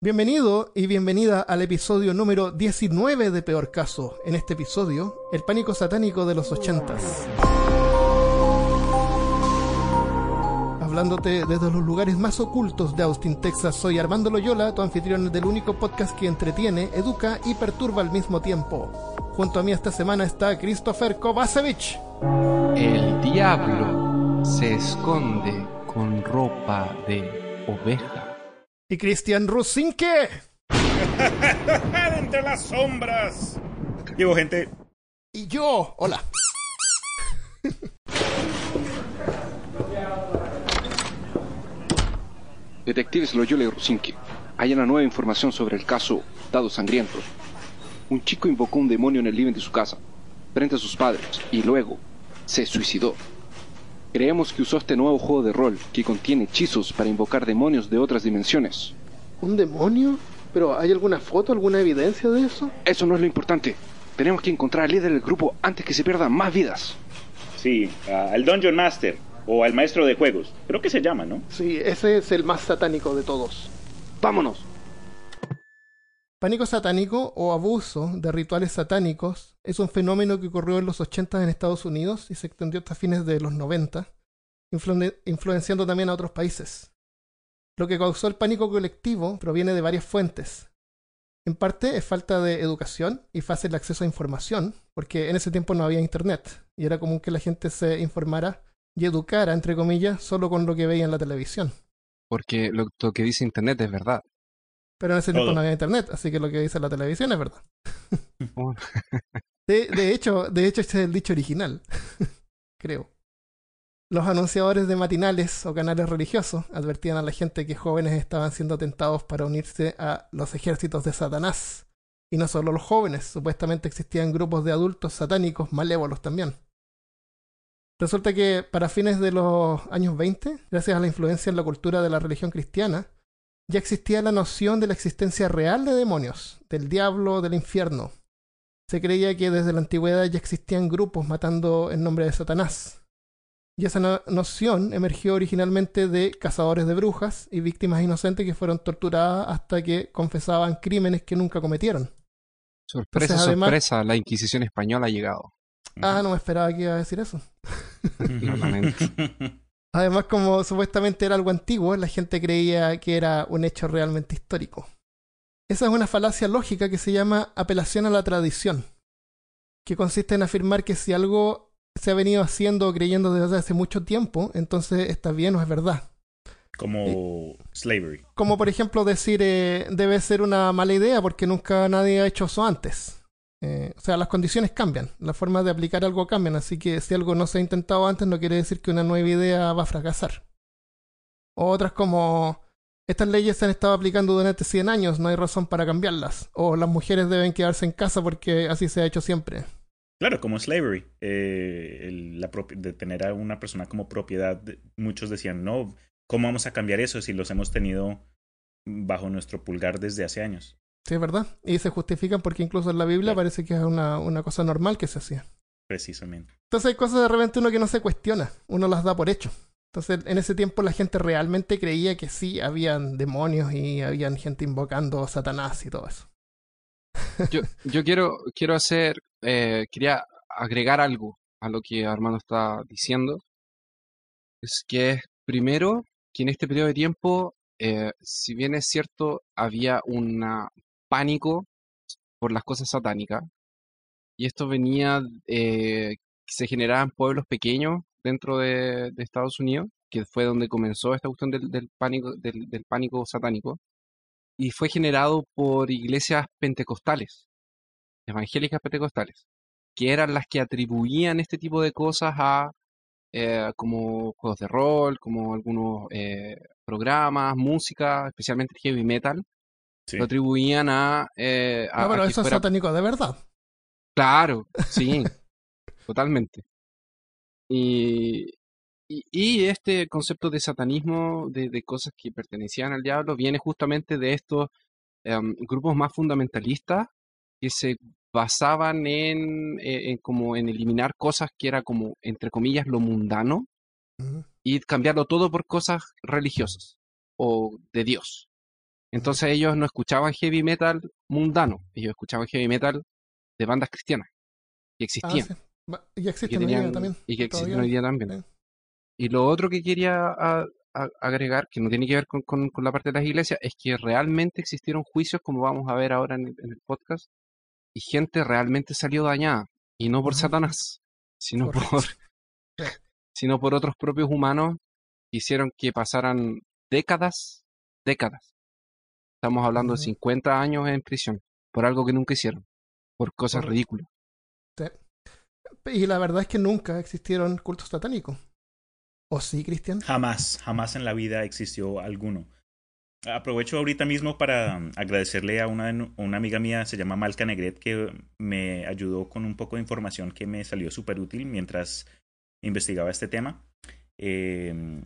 Bienvenido y bienvenida al episodio número 19 de Peor Caso. En este episodio, el pánico satánico de los ochentas. Hablándote desde los lugares más ocultos de Austin, Texas, soy Armando Loyola, tu anfitrión del único podcast que entretiene, educa y perturba al mismo tiempo. Junto a mí esta semana está Christopher Kovacevic. El diablo se esconde con ropa de oveja. Y Cristian Rusinke. Entre las sombras. Llevo gente. Y yo. Hola. Detectives Loyola y Rusinke, hay una nueva información sobre el caso Dados Sangrientos. Un chico invocó un demonio en el living de su casa, frente a sus padres, y luego se suicidó. Creemos que usó este nuevo juego de rol que contiene hechizos para invocar demonios de otras dimensiones. ¿Un demonio? ¿Pero hay alguna foto, alguna evidencia de eso? Eso no es lo importante. Tenemos que encontrar al líder del grupo antes que se pierdan más vidas. Sí, al Dungeon Master o al maestro de juegos. Creo que se llama, ¿no? Sí, ese es el más satánico de todos. Vámonos. Pánico satánico o abuso de rituales satánicos es un fenómeno que ocurrió en los 80 en Estados Unidos y se extendió hasta fines de los 90, influenciando también a otros países. Lo que causó el pánico colectivo proviene de varias fuentes. En parte es falta de educación y fácil acceso a información, porque en ese tiempo no había internet y era común que la gente se informara y educara, entre comillas, solo con lo que veía en la televisión. Porque lo, que dice internet es verdad. Pero en ese tiempo no había internet, así que lo que dice la televisión es verdad. de, hecho, de hecho, este es el dicho original. Creo. Los anunciadores de matinales o canales religiosos advertían a la gente que jóvenes estaban siendo tentados para unirse a los ejércitos de Satanás. Y no solo los jóvenes, supuestamente existían grupos de adultos satánicos malévolos también. Resulta que para fines de los años 20, gracias a la influencia en la cultura de la religión cristiana, ya existía la noción de la existencia real de demonios, del diablo, del infierno. Se creía que desde la antigüedad ya existían grupos matando en nombre de Satanás. Y esa noción emergió originalmente de cazadores de brujas y víctimas inocentes que fueron torturadas hasta que confesaban crímenes que nunca cometieron. Sorpresa, sorpresa, la Inquisición española ha llegado. Ah, no me esperaba que iba a decir eso. Además, como supuestamente era algo antiguo, la gente creía que era un hecho realmente histórico. Esa es una falacia lógica que se llama apelación a la tradición, que consiste en afirmar que si algo se ha venido haciendo o creyendo desde hace mucho tiempo, entonces está bien o es verdad. Como slavery. Como por ejemplo decir eh, debe ser una mala idea porque nunca nadie ha hecho eso antes. Eh, o sea, las condiciones cambian, las formas de aplicar algo cambian, así que si algo no se ha intentado antes no quiere decir que una nueva idea va a fracasar. O otras como, estas leyes se han estado aplicando durante 100 años, no hay razón para cambiarlas. O las mujeres deben quedarse en casa porque así se ha hecho siempre. Claro, como slavery, eh, la de tener a una persona como propiedad, muchos decían, no, ¿cómo vamos a cambiar eso si los hemos tenido bajo nuestro pulgar desde hace años? Sí, es verdad. Y se justifican porque incluso en la Biblia parece que es una, una cosa normal que se hacía. Precisamente. Entonces hay cosas de repente uno que no se cuestiona, uno las da por hecho. Entonces en ese tiempo la gente realmente creía que sí, habían demonios y habían gente invocando a Satanás y todo eso. Yo, yo quiero, quiero hacer, eh, quería agregar algo a lo que Armando está diciendo. Es que primero que en este periodo de tiempo, eh, si bien es cierto, había una pánico por las cosas satánicas. Y esto venía, eh, se generaba en pueblos pequeños dentro de, Estados Unidos, que fue donde comenzó esta cuestión del, pánico, del, pánico satánico. Y fue generado por iglesias pentecostales, evangélicas pentecostales, que eran las que atribuían este tipo de cosas a eh, como juegos de rol, como algunos eh, programas, música, especialmente heavy metal, lo atribuían a... Eh, no, pero eso es satánico de verdad. Claro, sí, totalmente. Y, y, este concepto de satanismo, de, cosas que pertenecían al diablo, viene justamente de estos em, grupos más fundamentalistas que se basaban en, eh, en, como en eliminar cosas que era como, entre comillas, lo mundano y cambiarlo todo por cosas religiosas o de Dios. Entonces ellos no escuchaban heavy metal mundano, ellos escuchaban heavy metal de bandas cristianas que Ah, existían. sí. Y y existen que hoy día tenían- también. y que existen hoy día también. Y lo otro que quería a- a- agregar, que no tiene que ver con, con- con la parte de las iglesias, es que realmente existieron juicios, como vamos a ver ahora en el, en el podcast, y gente realmente salió dañada, y no por. Satanás, sino Correcto. por, sino por otros propios humanos que hicieron que pasaran décadas, décadas. Estamos hablando de Ujú. 50 años en prisión, por algo que nunca hicieron, por cosas Correcto. ridículas. Y la verdad es que nunca existieron cultos satánicos. ¿O sí, Cristian? Jamás, jamás en la vida existió alguno. Aprovecho ahorita mismo para um, agradecerle a una, amiga mía, se llama Malca Negret, que me ayudó con un poco de información que me salió súper útil mientras investigaba este tema. Eh,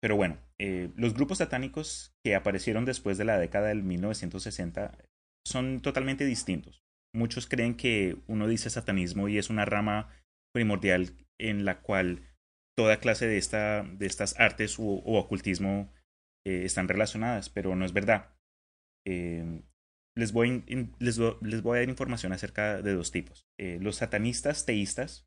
pero bueno, eh, los grupos satánicos que aparecieron después de la década del 1960 son totalmente distintos. Muchos creen que uno dice satanismo y es una rama primordial en la cual toda clase de, esta, de estas artes o, ocultismo eh, están relacionadas, pero no es verdad. Eh, les, voy, les, les voy a dar información acerca de dos tipos. Los satanistas teístas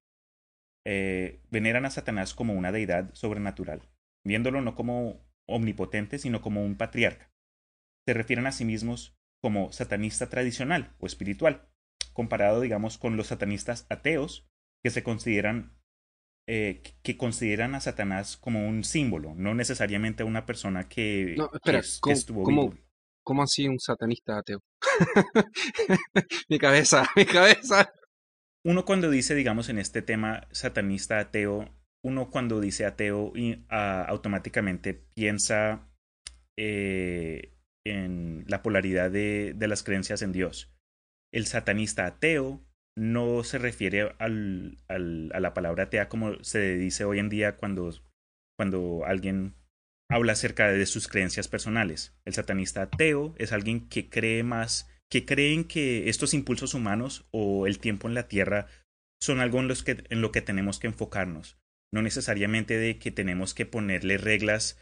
veneran a Satanás como una deidad sobrenatural, viéndolo no como omnipotente, sino como un patriarca. Se refieren a sí mismos como satanista tradicional o espiritual, comparado, digamos, con los satanistas ateos, que se consideran eh, que consideran a Satanás como un símbolo, no necesariamente a una persona que, No, espera, es- que ¿cómo- estuvo cómo- vivo. ¿Cómo así un satanista ateo? mi cabeza, mi cabeza. Uno cuando dice, digamos, en este tema satanista ateo, uno cuando dice ateo y, ah, automáticamente piensa eh, en la polaridad de, de las creencias en Dios. El satanista ateo no se refiere al, al- a la palabra atea como se dice hoy en día cuando, cuando alguien habla acerca de sus creencias personales. El satanista ateo es alguien que cree más, que creen que estos impulsos humanos o el tiempo en la tierra son algo en, los que, en lo que tenemos que enfocarnos. No necesariamente de que tenemos que ponerle reglas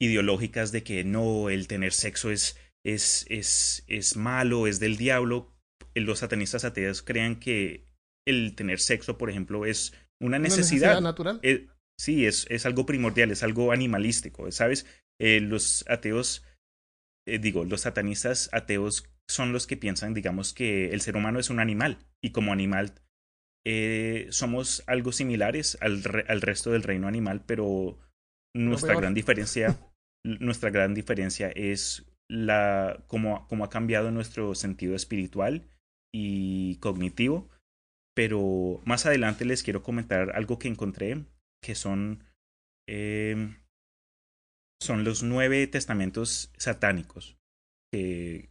ideológicas de que no, el tener sexo es, es, es, es malo, es del diablo. Los satanistas ateos creen que el tener sexo, por ejemplo, es una Una necesidad. natural. Sí, es, es algo primordial, es algo animalístico, ¿sabes? Eh, los ateos, eh, digo, los satanistas ateos son los que piensan, digamos, que el ser humano es un animal y como animal eh, somos algo similares al, re- al resto del reino animal, pero nuestra gran diferencia, nuestra gran diferencia es la cómo, cómo ha cambiado nuestro sentido espiritual y cognitivo. Pero más adelante les quiero comentar algo que encontré, que son, eh, son los nueve testamentos satánicos, que,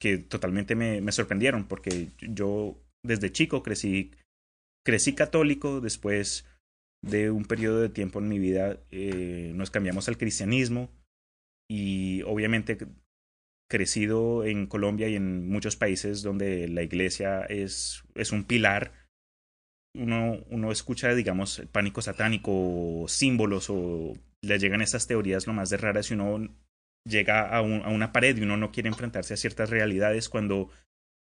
que totalmente me, me sorprendieron, porque yo desde chico crecí, crecí católico, después de un periodo de tiempo en mi vida eh, nos cambiamos al cristianismo y obviamente crecido en Colombia y en muchos países donde la iglesia es, es un pilar, uno, uno escucha, digamos, pánico satánico, símbolos, o le llegan estas teorías lo más de raras y uno llega a, a una pared y uno no quiere enfrentarse a ciertas realidades cuando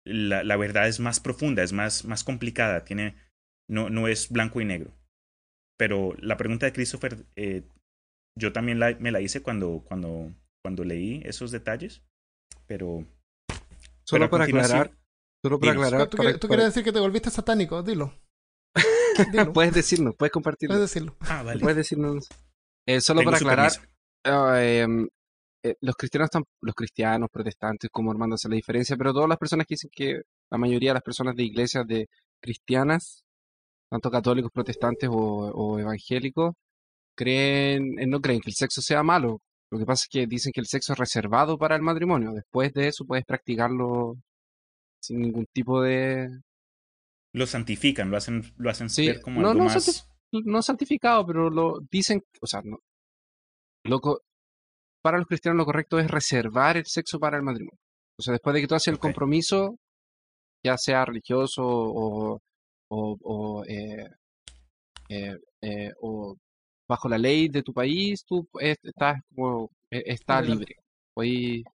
la, la verdad es más profunda, es más, más complicada, tiene, no, no es blanco y negro. Pero la pregunta de Christopher, eh, yo también la- me la hice cuando, cuando, cuando leí esos detalles, pero... Solo pero a para aclarar, solo para Dinos. aclarar, ¿Tú, para- quieres- tú para- quieres decir que te volviste satánico? Dilo. Dilo. puedes decirnos, puedes compartirlo, Puedes decirlo. Ah, vale. puedes decirnos. Eh, solo Tengo para aclarar, ah, em, eh, los cristianos están, los cristianos, protestantes, como Armando hace la diferencia, pero todas las personas que dicen que la mayoría de las personas de iglesias de cristianas, tanto católicos, protestantes o, o evangélicos, creen, eh, no creen que el sexo sea malo. Lo que pasa es que dicen que el sexo es reservado para el matrimonio. Después de eso puedes practicarlo sin ningún tipo de, Lo santifican, lo hacen, lo hacen Sí, ver como no, algo no más... no santificado, pero lo dicen, o sea, no, lo co- para los cristianos lo correcto es reservar el sexo para el matrimonio. O sea, después de que tú haces el compromiso, ya sea religioso o, o, o, eh, eh, eh, o bajo la ley de tu país, tú estás como, eh, está libre.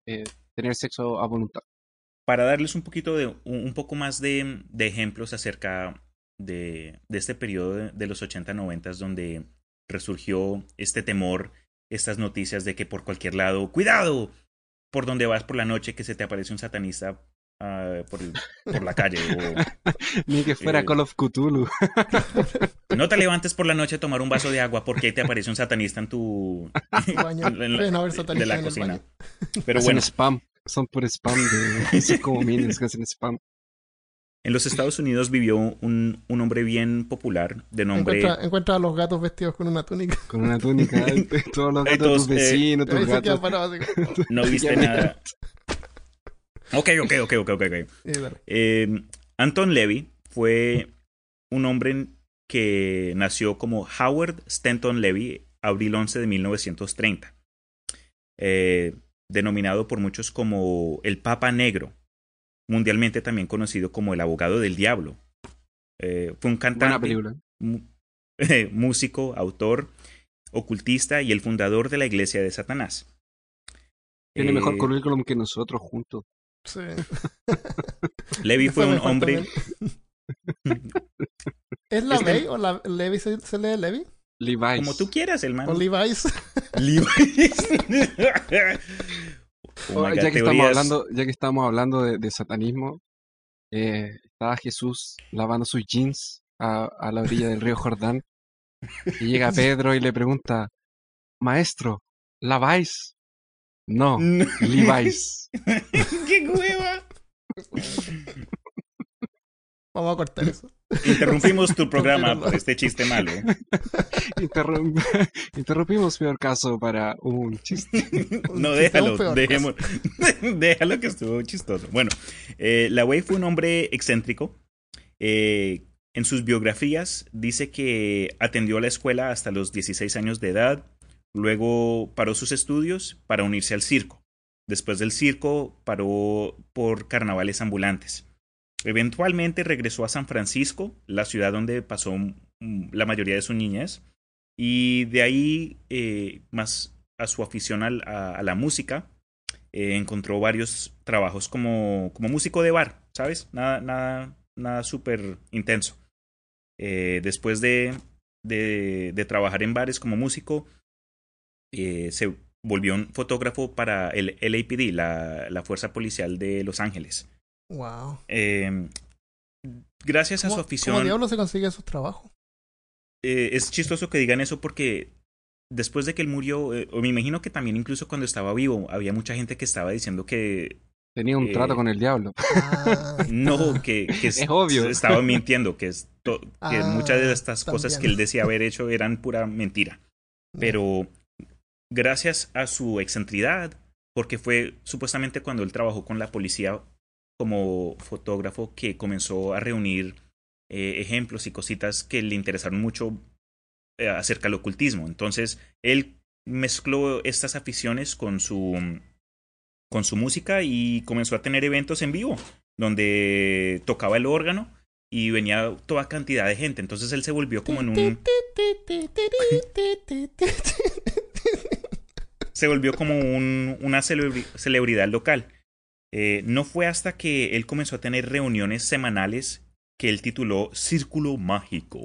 eh, tener sexo a voluntad. Para darles un poquito de, un poco más de, de ejemplos acerca de, de este periodo de, de los 80-90 donde resurgió este temor, estas noticias de que por cualquier lado, cuidado, por donde vas por la noche que se te aparece un satanista ah, por, el- por la calle. Ni que fuera Eh, Call of Cthulhu. No te levantes por la noche a tomar un vaso de agua porque ahí te aparece un satanista en tu... Baño. en la- de la en el cocina. baño. Pero hacen bueno, spam. Son por spam de. Son como minions que hacen spam. en los Estados Unidos vivió un, un hombre bien popular de nombre... Encuentra, encuentra a los gatos vestidos con una túnica. Con una túnica. Todos los gatos de tus eh, vecinos, Ahí tus gatos. parado así como, No viste nada. Ok, ok, ok, ok. Eh, Anton Levy fue un hombre que nació como Howard Stanton Levy, abril 11 de 1930. Eh, denominado por muchos como el Papa Negro, mundialmente también conocido como el abogado del diablo. Eh, fue un cantante, músico, autor, ocultista y el fundador de la Iglesia de Satanás. Tiene mejor Eh, currículum que nosotros juntos. Sí. Levi fue un hombre. ¿Es la Bey o la Levi se, se lee Levi? Levi's. Como tú quieras, el man. ¿O Levi's? Levi's. Oh Oh, God, ya, que estamos hablando, ya que estamos hablando de, de satanismo, eh, estaba Jesús lavando sus jeans a, a la orilla del río Jordán y llega Pedro y le pregunta, Maestro, ¿laváis? No, No. Levi's. ¡Qué hueva! Vamos a cortar eso. Interrumpimos tu programa por este chiste malo. Interrum- Interrumpimos peor caso para un chiste. No, déjalo, dejemos, déjalo que estuvo chistoso. Bueno, eh, la Wei fue un hombre excéntrico. Eh, en sus biografías dice que atendió la escuela hasta los 16 años de edad, luego paró sus estudios para unirse al circo. Después del circo paró por carnavales ambulantes. Eventualmente regresó a San Francisco, la ciudad donde pasó mm, la mayoría de su niñez, y de ahí eh, más a su afición al- a, la música, eh, encontró varios trabajos como, como músico de bar, ¿sabes? Nada, nada, nada súper intenso. Eh, después de, de, de trabajar en bares como músico, eh, se volvió un fotógrafo para el LAPD, la, la Fuerza Policial de Los Ángeles. Wow. Eh, gracias a su ¿Cómo, afición... ¿Cómo diablos se consigue esos trabajos? eh, es chistoso que digan eso porque después de que él murió, eh, o me imagino que también incluso cuando estaba vivo, había mucha gente que estaba diciendo que Tenía un Eh, trato con el diablo. Ah, no, que, que Es obvio. estaba mintiendo, que, es to- que Ah, muchas de estas cosas que él decía haber hecho eran pura mentira. Pero gracias a su excentridad, porque fue supuestamente cuando él trabajó con la policía como fotógrafo que comenzó a reunir eh, ejemplos y cositas que le interesaron mucho eh, acerca del ocultismo. Entonces, él mezcló estas aficiones con su con su música y comenzó a tener eventos en vivo donde tocaba el órgano y venía toda cantidad de gente. Entonces él se volvió como en un se volvió como un, una celebri- celebridad local. Eh, no fue hasta que él comenzó a tener reuniones semanales que él tituló Círculo Mágico.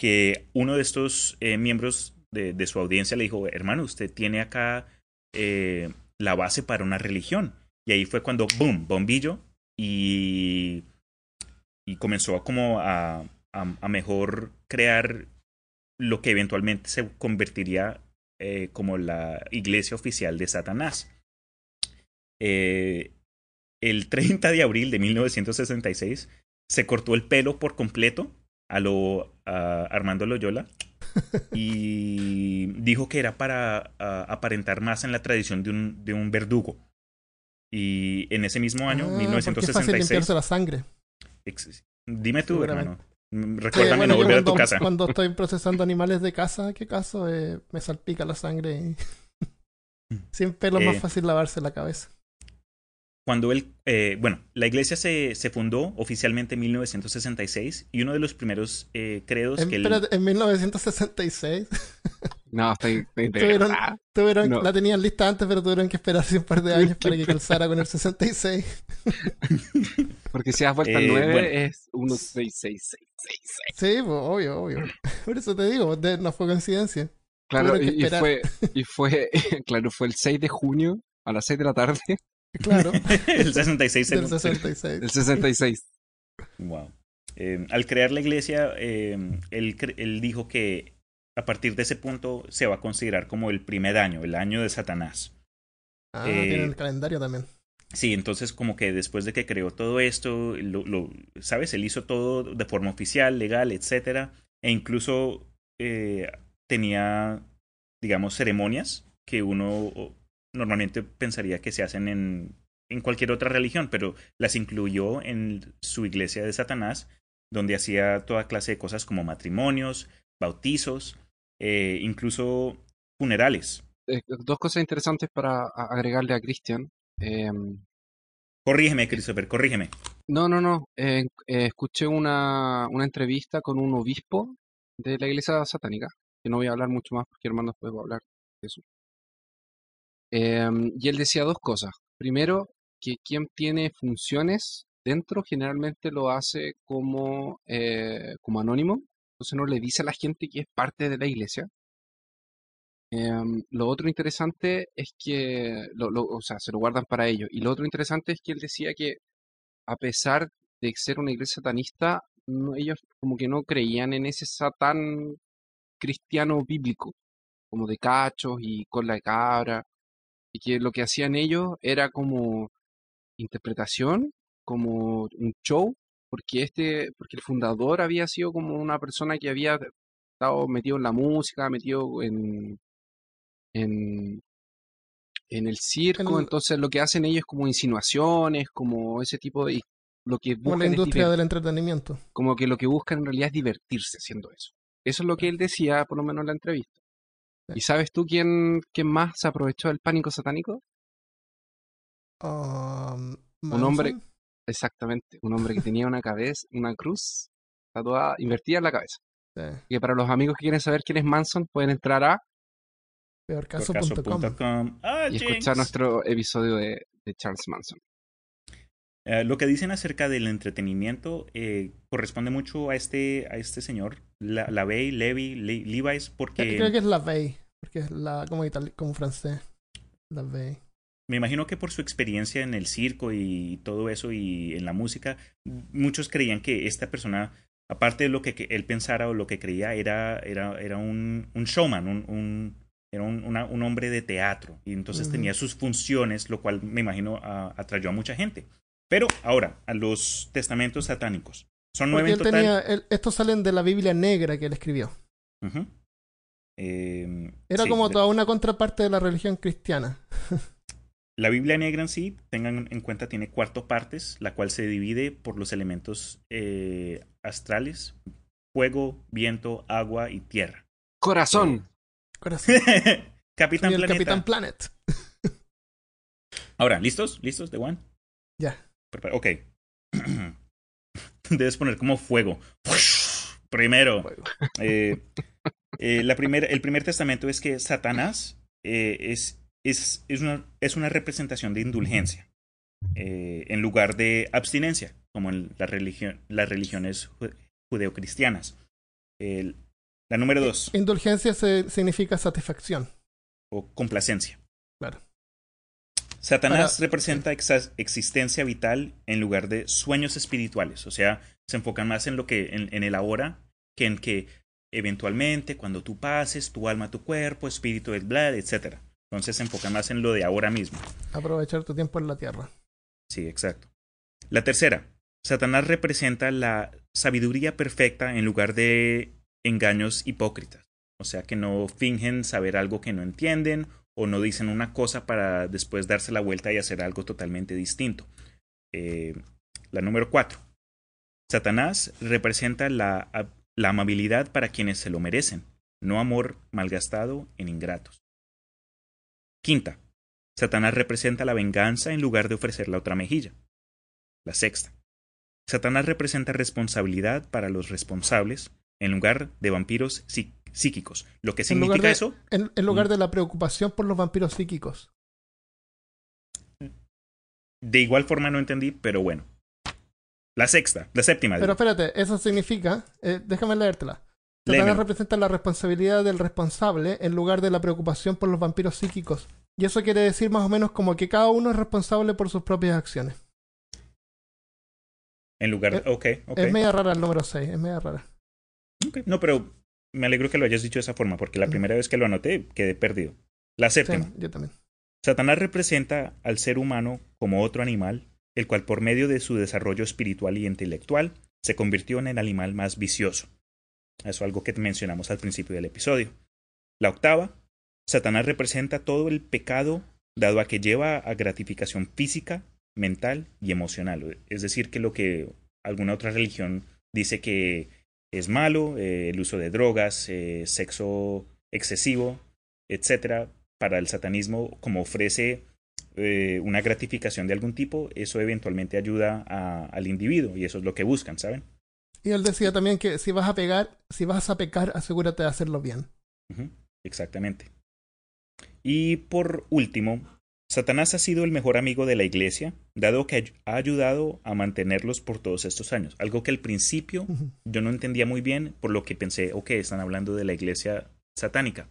Que uno de estos eh, miembros de, su audiencia le dijo, hermano, usted tiene acá eh, la base para una religión. Y ahí fue cuando, boom, bombillo, y, comenzó a como a mejor crear lo que eventualmente se convertiría eh, como la iglesia oficial de Satanás. Eh, el 30 de abril de 1966 se cortó el pelo por completo a lo a Armando Loyola y dijo que era para a, aparentar más en la tradición de un, de un verdugo. Y en ese mismo año, Ah, porque es fácil 1966, limpiarse la sangre. dime tú, hermano, recuérdame bueno, no volver a tu cuando, casa. Cuando estoy procesando animales de casa, ¿qué caso? Eh, me salpica la sangre. y- Sin pelo es Eh. más fácil lavarse la cabeza. Cuando él, eh, bueno, la iglesia se, se fundó oficialmente en 1966 y uno de los primeros eh, credos En, que él, espérate, en 1966. No, estoy, estoy de Tuvieron- verdad. Tuvieron- No. La tenían lista antes, pero tuvieron que esperarse un par de años para que cruzara con el 66. Porque si das vuelta al Eh, 9 bueno. es 1, 6, 6, 6, 6, 6. Sí, pues, obvio, obvio. Por eso te digo, de- no fue coincidencia. Claro, y, y esperar. fue, y fue, claro, fue el 6 de junio a las 6 de la tarde Claro, el 66 del se- 66. del 66. Wow. Eh, al crear la iglesia, eh, él, cre- él dijo que a partir de ese punto se va a considerar como el primer año, el año de Satanás. Ah, Eh, tienen el calendario también. Sí, entonces como que después de que creó todo esto, lo, lo- ¿sabes? Él hizo todo de forma oficial, legal, etcétera, e incluso eh, tenía, digamos, ceremonias que uno normalmente pensaría que se hacen en, en cualquier otra religión, pero las incluyó en su iglesia de Satanás, donde hacía toda clase de cosas como matrimonios, bautizos, eh, incluso funerales. Eh, dos cosas interesantes para agregarle a Christian. Eh, Corrígeme, Christopher, corrígeme. no, no, no. eh, eh, escuché una, una entrevista con un obispo de la iglesia satánica, que no voy a hablar mucho más porque hermano después voy a hablar de eso. Eh, y él decía dos cosas. Primero, que quien tiene funciones dentro generalmente lo hace como, eh, como anónimo, entonces no le dice a la gente que es parte de la iglesia. Em, lo otro interesante es que, lo, o sea, se lo guardan para ellos. Y lo otro interesante es que él decía que a pesar de ser una iglesia satanista, no- ellos como que no creían en ese satán cristiano bíblico, como de cachos y con la cabra, y que lo que hacían ellos era como interpretación, como un show, porque este, porque el fundador había sido como una persona que había estado metido en la música, metido en, en, en el circo, En- entonces lo que hacen ellos es como insinuaciones, como ese tipo de... Lo que Como la buscan es industria del entretenimiento. como que lo que buscan en realidad es divertirse haciendo eso. Eso es lo que él decía, por lo menos en la entrevista. Sí. ¿Y sabes tú quién, quién más se aprovechó del pánico satánico? Um, Un hombre-. Exactamente, un hombre que tenía una cabeza, una cruz tatuada, invertida en la cabeza. Sí, Que para los amigos que quieren saber quién es Manson, pueden entrar a peorcaso.com. Ah, y escuchar nuestro episodio de, de Charles Manson. Eh, lo que dicen acerca del entretenimiento eh, corresponde mucho a este, a este señor, la, Lavey, Levi, Le- Levi's, porque Creo que es la Veille, porque es la como, itali- como francés. La Veille. Me imagino que por su experiencia en el circo y todo eso y en la música, muchos creían que esta persona, aparte de lo que, él pensara o lo que creía, era, era, era un, un showman, un, un- era un, una- un hombre de teatro y entonces tenía sus funciones, lo cual me imagino a- atrayó a mucha gente. Pero ahora, a los testamentos satánicos. Son nueve Porque en total. tenía, él- estos salen de la Biblia negra que él escribió. Eh, Era sí, como toda una contraparte de la religión cristiana. La Biblia negra en sí, tengan en cuenta, tiene cuatro partes, la cual se divide por los elementos eh, astrales, fuego, viento, agua y tierra. Corazón. Corazón. Capitán Soy el Planeta. Capitán Planet. Ahora, ¿listos? ¿Listos, de One? Ya. Ok. Debes poner como fuego. Primero. Fuego. Eh, eh, la primer- el primer testamento es que Satanás eh, es, es, es, una, es una representación de indulgencia eh, en lugar de abstinencia, como en la religión, las religiones ju- judeocristianas. El- la número dos, Indulgencia se- significa satisfacción. o complacencia. Claro. Satanás Ahora, representa exa- existencia vital en lugar de sueños espirituales, o sea, se enfocan más en lo que en, en el ahora que en que eventualmente cuando tú pases, tu alma, tu cuerpo, espíritu, el blood, etc. Entonces se más en lo de ahora mismo. Aprovechar tu tiempo en la tierra. Sí, exacto. La tercera, Satanás representa la sabiduría perfecta en lugar de engaños hipócritas. O sea, que no fingen saber algo que no entienden o no dicen una cosa para después darse la vuelta y hacer algo totalmente distinto. Eh, la número cuatro, Satanás representa la, la amabilidad para quienes se lo merecen, no amor malgastado en ingratos. Quinta, Satanás representa la venganza en lugar de ofrecer la otra mejilla. La sexta. Satanás representa responsabilidad para los responsables en lugar de vampiros psíquicos. Lo que En significa de- eso, En, en lugar Mm. de la preocupación por los vampiros psíquicos. de igual forma no entendí, pero bueno. La sexta, la séptima. Pero digo. espérate, eso significa, eh, déjame leértela. Satanás Léemelo. representa la responsabilidad del responsable en lugar de la preocupación por los vampiros psíquicos. Y eso quiere decir más o menos como que cada uno es responsable por sus propias acciones. En lugar, eh, ok, ok. Es media rara el número 6, es media rara. Ok, No, pero me alegro que lo hayas dicho de esa forma, porque la Mm. primera vez que lo anoté quedé perdido. La séptima. Sí, yo también. Satanás representa al ser humano como otro animal, el cual por medio de su desarrollo espiritual y intelectual se convirtió en el animal más vicioso. Eso es algo que mencionamos al principio del episodio. La octava, Satanás representa todo el pecado dado a que lleva a gratificación física, mental y emocional. Es decir, que lo que alguna otra religión dice que es malo, eh, el uso de drogas, eh, sexo excesivo, etcétera, para el satanismo, como ofrece eh, una gratificación de algún tipo, eso eventualmente ayuda al individuo y eso es lo que buscan, ¿saben? Y él decía también que si vas a pegar, si vas a pecar, asegúrate de hacerlo bien. Exactamente. Y por último, Satanás ha sido el mejor amigo de la iglesia, dado que ha ayudado a mantenerlos por todos estos años. Algo que al principio yo no entendía muy bien, por lo que pensé, ok, están hablando de la iglesia satánica.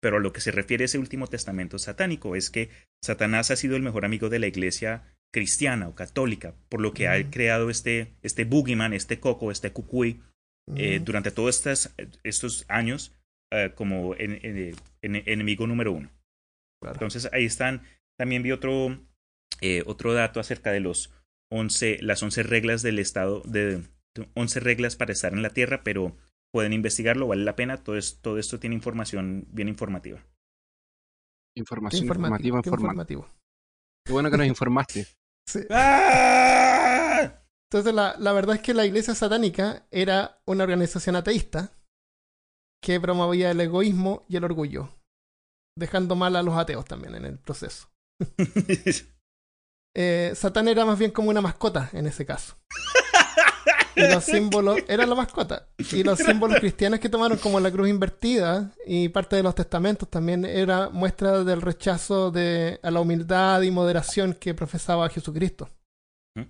Pero a lo que se refiere ese último testamento satánico es que Satanás ha sido el mejor amigo de la iglesia cristiana o católica, por lo que ha Mm. creado este, este boogeyman, este coco, este cucuy, eh, Ujú. durante todos estas- estos años eh, como en- en- en- enemigo número uno. Claro. Entonces ahí están. También vi otro, eh, otro dato acerca de los 11, las 11 reglas del estado, de, de 11 reglas para estar en la Tierra, pero pueden investigarlo, vale la pena. Todo, es- todo esto tiene información bien informativa. Información informativa, informativa. Qué bueno que nos informaste. Sí. ¡Ah! Entonces, la, la verdad es que la iglesia satánica era una organización ateísta que promovía el egoísmo y el orgullo, dejando mal a los ateos también en el proceso. Eh, Satán era más bien como una mascota en ese caso. Y los símbolos, era la mascota. Y los símbolos cristianos que tomaron como la cruz invertida y parte de los testamentos también era muestra del rechazo de, a la humildad y moderación que profesaba Jesucristo. Ujú.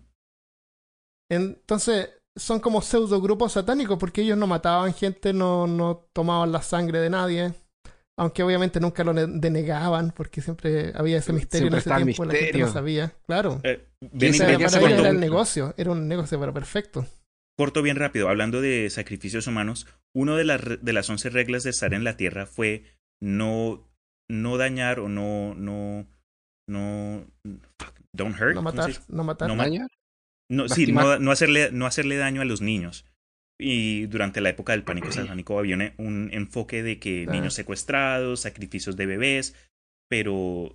Entonces, son como pseudo grupos satánicos porque ellos no mataban gente, no, no tomaban la sangre de nadie. Aunque obviamente nunca lo ne- denegaban porque siempre había ese misterio Siempre en ese el tiempo, la gente no misterio. sabía. Claro. Eh, ¿Quién ven, O sabe sea, qué ven, hace para ellos cuando era el un- negocio, era un negocio pero perfecto. Corto bien rápido, hablando de sacrificios humanos, una de las, de las 11 reglas de estar en la Tierra fue no, no dañar o no, no, no, fuck, don't hurt. No ¿cómo se matar, no matar. No ¿Dañar? No, sí, no, no hacerle, no hacerle daño a los niños. Y durante la época del pánico satánico había un, un enfoque de que Ah. niños secuestrados, sacrificios de bebés, pero...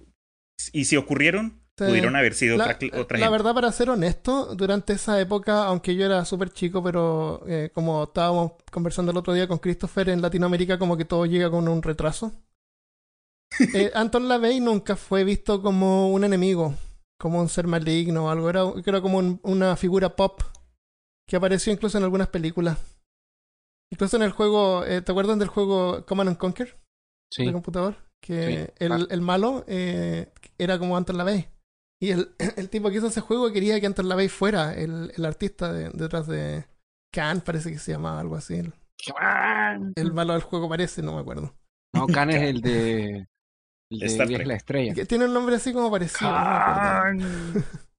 Y si ocurrieron, Sí. pudieron haber sido La, otra, otra la gente. verdad, para ser honesto, durante esa época, aunque yo era súper chico, pero eh, como estábamos conversando el otro día con Christopher, en Latinoamérica como que todo llega con un retraso. Eh, Anton LaVey nunca fue visto como un enemigo, como un ser maligno o algo. Era, era como un- una figura pop que apareció incluso en algunas películas. Incluso en el juego, eh, ¿te acuerdas del juego Command and Conquer? Sí. de computador, que Sí, el, claro. el malo eh, era como Anton LaVey. Y el, el tipo que hizo ese juego quería que Anton LaVey fuera el, el artista de- detrás de Khan, parece que se llamaba algo así. El, el malo del juego parece, no me acuerdo. No, Khan es el de. El de Star Trek. la estrella. Que tiene un nombre así como parecido. no.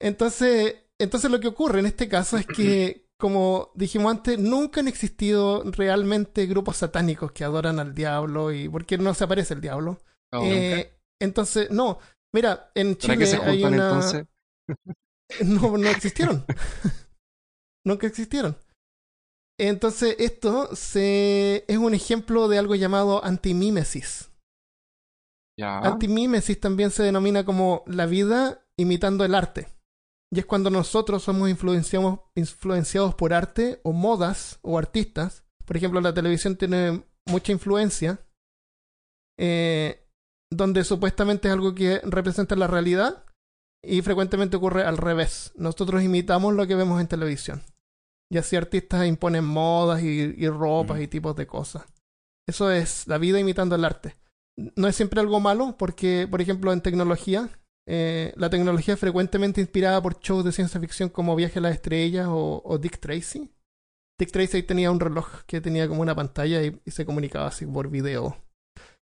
Entonces, entonces lo que ocurre en este caso es que, como dijimos antes, nunca han existido realmente grupos satánicos que adoran al diablo y porque no se aparece el diablo. Oh, Eh, entonces, no. Mira, en ¿Para Chile se hay una... entonces? No, no existieron. Nunca existieron. Entonces, esto se... es un ejemplo de algo llamado antimímesis. Antimímesis también se denomina como la vida imitando el arte. Y es cuando nosotros somos influenciados, influenciados por arte o modas o artistas. Por ejemplo, la televisión tiene mucha influencia, eh, donde supuestamente es algo que representa la realidad y frecuentemente ocurre al revés. Nosotros imitamos lo que vemos en televisión. Y así artistas imponen modas y, y ropas y tipos de cosas. Eso es la vida imitando el arte. No es siempre algo malo, porque, por ejemplo, en tecnología, eh, la tecnología es frecuentemente inspirada por shows de ciencia ficción como Viaje a las Estrellas o, o Dick Tracy. Dick Tracy tenía un reloj que tenía como una pantalla y, y se comunicaba así por video.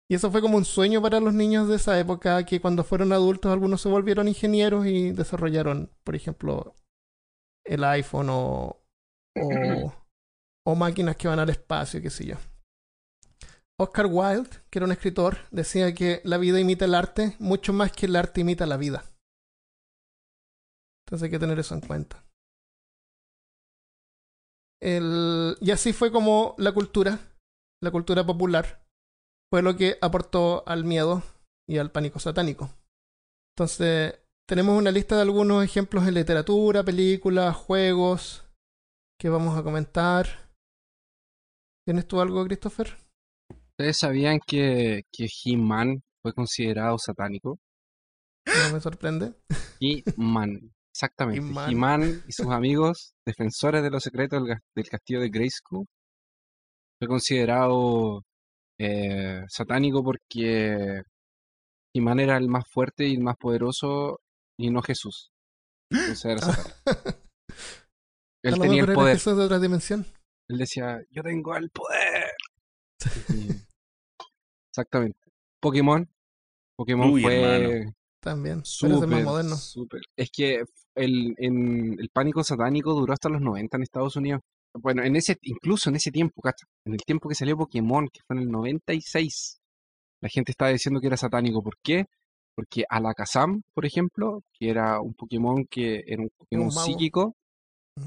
Y eso fue como un sueño para los niños de esa época, que cuando fueron adultos algunos se volvieron ingenieros y desarrollaron, por ejemplo, el iPhone o, o, máquinas que van al espacio, qué sé yo. Oscar Wilde, que era un escritor, decía que la vida imita el arte mucho más que el arte imita la vida. Entonces hay que tener eso en cuenta. El, y así fue como la cultura, la cultura popular, fue lo que aportó al miedo y al pánico satánico. Entonces, tenemos una lista de algunos ejemplos en literatura, películas, juegos que vamos a comentar. ¿Tienes tú algo, Christopher? ¿Ustedes sabían que, que He-Man fue considerado satánico? No me sorprende. He-Man, exactamente. He-Man. Y sus amigos, defensores de los secretos del, del castillo de Grayskull, fue considerado eh, satánico porque He-Man era el más fuerte y el más poderoso y no Jesús. Entonces era satánico. Él tenía el poder. Jesús de otra dimensión. Él decía, yo tengo el poder. Y- Exactamente. Pokémon. Pokémon Uy, fue hermano. También. Más súper, moderno. súper. Es que el, en, el pánico satánico duró hasta los 90 en Estados Unidos. Bueno, en ese, incluso en ese tiempo, cacha, en el tiempo que salió Pokémon, que fue en el 96, la gente estaba diciendo que era satánico. ¿Por qué? Porque Alakazam, por ejemplo, que era un Pokémon que era un Pokémon psíquico,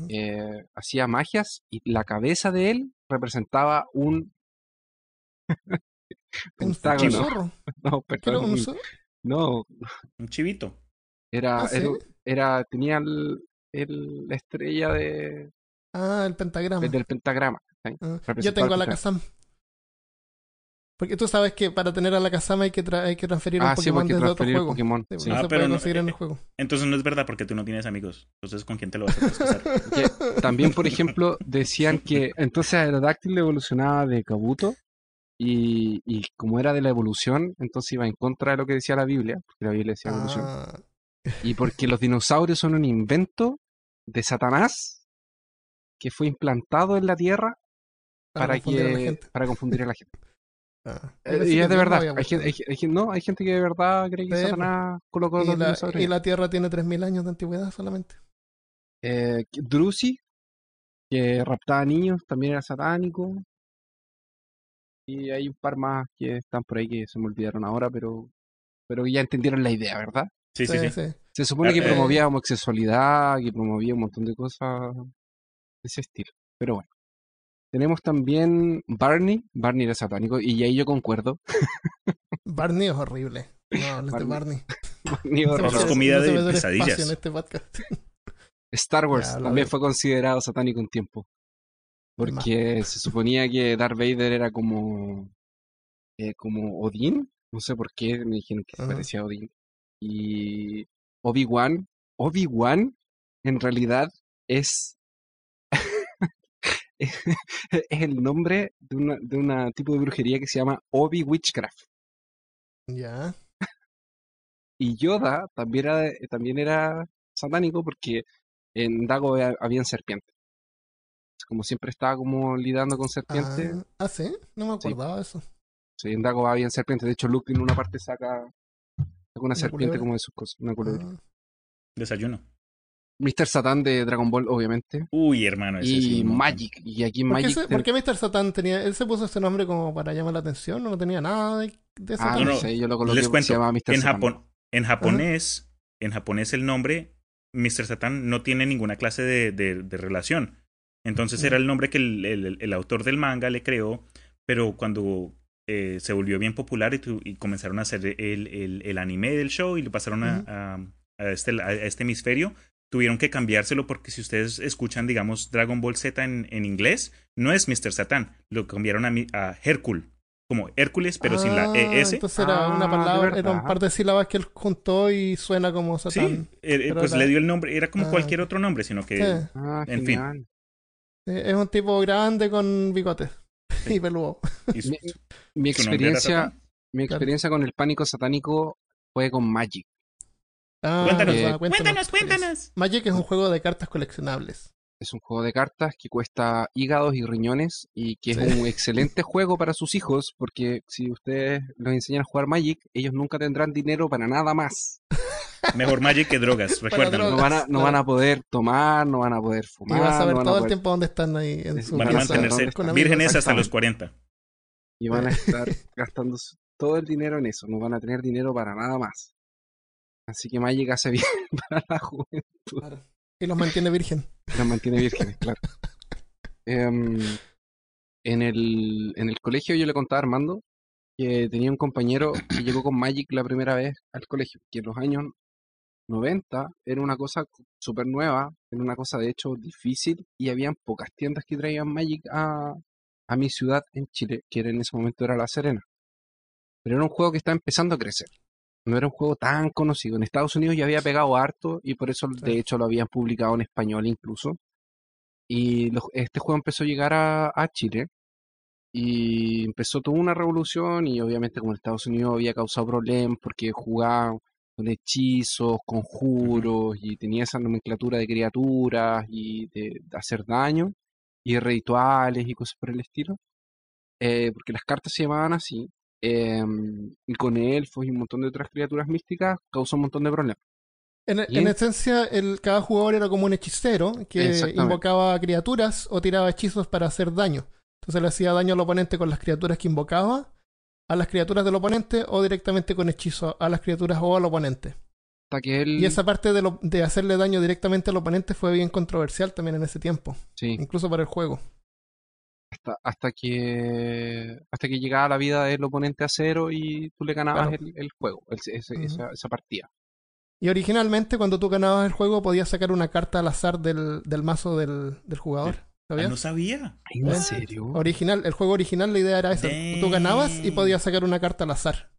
eh, hacía magias y la cabeza de él representaba un Un pentágono. zorro. No, ¿Qué era perdón, un un- zorro? no, Un chivito. era, Ah, ¿sí? era, era- tenía el, el- la estrella de, Ah, el pentagrama. del pentagrama. ¿sí? Ah, Yo tengo a el la Kazam. Porque tú sabes que para tener a la Kazam hay que, tra- hay que transferir un Ah, sí, Pokémon desde otro transferir el juego. Pokémon. Sí, sí. no Ah, se pero puede no- conseguir en eh, el juego. Entonces no es verdad porque tú no tienes amigos. Entonces, ¿con quién te lo vas a casar? Que también, por ejemplo, decían que entonces Aerodactyl evolucionaba de Kabuto y, y como era de la evolución, entonces iba en contra de lo que decía la Biblia, porque la Biblia decía evolución. Ah, Y porque los dinosaurios son un invento de Satanás que fue implantado en la Tierra para, confundir a la que gente. para confundir a la gente. Ah, Eh, y que es de verdad. había Hay hay, no, hay gente que de verdad cree que Sí, pues. Satanás colocó y, los la, y la Tierra tiene 3.000 años de antigüedad solamente. Eh, que- Drusi, que raptaba niños, también era satánico. Y hay un par más que están por ahí que se me olvidaron ahora, pero, pero ya entendieron la idea, ¿verdad? Sí, sí, sí. Se supone Ah, que eh. promovía homosexualidad, que promovía un montón de cosas ese estilo. Pero bueno. Tenemos también Barney. Barney era satánico y ahí yo concuerdo. Barney es horrible. No de Barney. Barney. Barney No Eso es horroroso. hace- comida no de pesadillas. en este podcast. Star Wars Ya, también fue considerado satánico un tiempo. Porque se suponía que Darth Vader era como. eh, como Odín. No sé por qué me dijeron que se parecía a Odín. Y Obi-Wan. Obi-Wan en realidad es. es el nombre de una, de una tipo de brujería que se llama Obi Witchcraft. Ya. Y Yoda también era, también era satánico porque en Dago había- habían serpientes. Como siempre estaba como lidando con serpientes, Ah, ah, sí. No me acordaba de eso. sí, en Dago habían serpientes. De hecho, Luke en una parte saca, saca una serpiente culebra? como de sus cosas, una culebra. Ah, Desayuno. Mr. Satan de Dragon Ball, obviamente. Uy, hermano. Ese Y sí. Magic. Y aquí ¿Por, qué Magic. se- por qué Mr. Satan tenía. Él se puso ese nombre como para llamar la atención? No tenía nada de, de Ah, Satan. no, no, sé, yo lo coloqué Les cuento. se llama Mr. En, Satan. Japón, en japonés, en japonés el nombre Mr. Satan no tiene ninguna clase de, de- de relación. Entonces era el nombre que el, el- el autor del manga le creó, pero cuando eh, se volvió bien popular y, tu- y comenzaron a hacer el, el- el anime del show y lo pasaron a- a este, a este hemisferio, tuvieron que cambiárselo porque si ustedes escuchan, digamos, Dragon Ball Z en, en inglés, no es Mr. Satan, lo cambiaron a, a Hércules, como Hércules, pero sin la Ah, ES. Entonces era Ah, una de palabra, era un par de sílabas que él juntó y suena como Sí, Satán. eh, eh, Pero pues le dio el nombre, era como Ah, cualquier otro nombre, sino que Sí. Ah, en fin. genial. Eh, Es un tipo grande con bigotes. y peludo. Y su- Mi, experiencia, mi experiencia con el pánico satánico fue con Magic. Ah, Cuéntanos, cuéntanos, experiencia. cuéntanos. Magic es un juego de cartas coleccionables. Es un juego de cartas que cuesta hígados y riñones y que Sí. es un excelente juego para sus hijos porque si ustedes los enseñan a jugar Magic, ellos nunca tendrán dinero para nada más. Mejor Magic que drogas, recuérdalo. No van a, no van a poder tomar, no van a poder Y fumar. vas a ver no van todo el poder- tiempo dónde están ahí en Es- su Van a mantenerse vírgenes hasta los exactamente. 40. Y van a estar gastando todo el dinero en eso, no van a tener dinero para nada más. Así que Magic hace bien para la juventud. Claro. Y los mantiene virgen. Las mantiene vírgenes, claro. Em, en, el, en el colegio yo le contaba a Armando que tenía un compañero que llegó con Magic la primera vez al colegio, que en los años 90 era una cosa súper nueva, era una cosa de hecho difícil y habían pocas tiendas que traían Magic a, a mi ciudad en Chile, que era en ese momento era La Serena. Pero era un juego que estaba empezando a crecer. No era un juego tan conocido. En Estados Unidos ya había pegado harto y por eso de hecho lo habían publicado en español incluso. Y este juego empezó a llegar a, a Chile y empezó toda una revolución y obviamente como en Estados Unidos había causado problemas porque jugaban con hechizos, conjuros y tenía esa nomenclatura de criaturas y de, de hacer daño y rituales y cosas por el estilo. eh, porque las cartas se llamaban así. Em, y con elfos y un montón de otras criaturas místicas causó un montón de problemas. En, esencia, el, cada jugador era como un hechicero que invocaba criaturas o tiraba hechizos para hacer daño. Entonces le hacía daño al oponente con las criaturas que invocaba, a las criaturas del oponente o directamente con hechizos a las criaturas o al oponente. Hasta que él... Y esa parte de, lo- de hacerle daño directamente al oponente fue bien controversial también en ese tiempo, sí. incluso para el juego. Hasta, hasta que hasta que llegaba la vida del oponente a cero y tú le ganabas Claro. el, el juego, el- ese- Ujú. esa, esa partida. Y originalmente, cuando tú ganabas el juego, podías sacar una carta al azar del, del mazo del, del jugador. Ah, ¿Sabías? no sabía. ¿En serio? Original, el juego original, la idea era esa. Tú ganabas y podías sacar una carta al azar.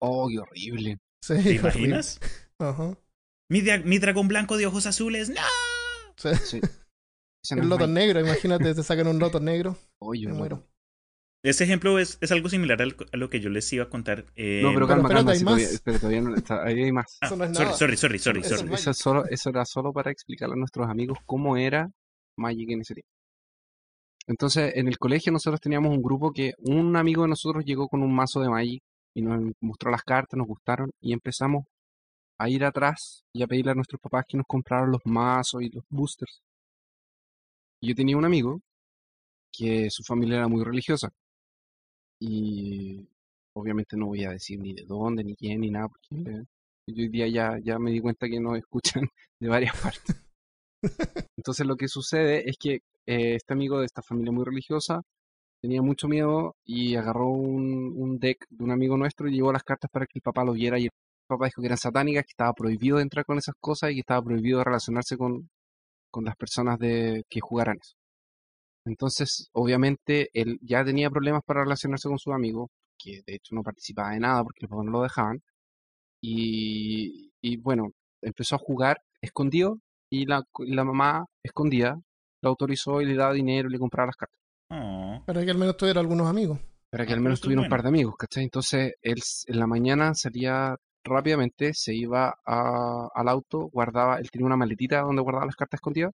Oh, qué horrible. Sí, ¿Te horrible. imaginas? Ajá. Mi, dra- mi dragón blanco de ojos azules. ¡No! Sí. Sí. Ese El loto negro, imagínate, te sacan un loto negro. Oh, yo Me muero. Ese ejemplo es, es algo similar al- a lo que yo les iba a contar. eh, No, pero Pero calma, espérate, calma. hay si más. todavía, todavía no está, ahí hay más. ah, eso no es sorry, nada. sorry, sorry, sorry, Eso sorry. Eso, es solo, eso era solo para explicarle a nuestros amigos cómo era Magic en ese tiempo. Entonces, en el colegio nosotros teníamos un grupo que un amigo de nosotros llegó con un mazo de Magic y nos mostró las cartas, nos gustaron y empezamos a ir atrás y a pedirle a nuestros papás que nos compraran los mazos y los boosters. Yo tenía un amigo que su familia era muy religiosa y obviamente no voy a decir ni de dónde, ni quién, ni nada, porque yo hoy día ya, ya me di cuenta que nos escuchan de varias partes. Entonces lo que sucede es que eh, este amigo de esta familia muy religiosa tenía mucho miedo y agarró un, un deck de un amigo nuestro y llevó las cartas para que el papá lo viera y el papá dijo que eran satánicas, que estaba prohibido entrar con esas cosas y que estaba prohibido relacionarse con, con las personas de, que jugaran eso. Entonces, obviamente, él ya tenía problemas para relacionarse con sus amigos, que de hecho no participaba de nada porque los papás no lo dejaban. Y, y bueno, empezó a jugar escondido y la, la mamá escondida lo autorizó y le daba dinero y le compraba las cartas. Oh, Para que al menos tuviera algunos amigos. Para que Ah, al menos tuviera un par de amigos, ¿cachai? Entonces él en la mañana salía rápidamente, se iba a- al auto, guardaba, él tenía una maletita donde guardaba las cartas escondidas.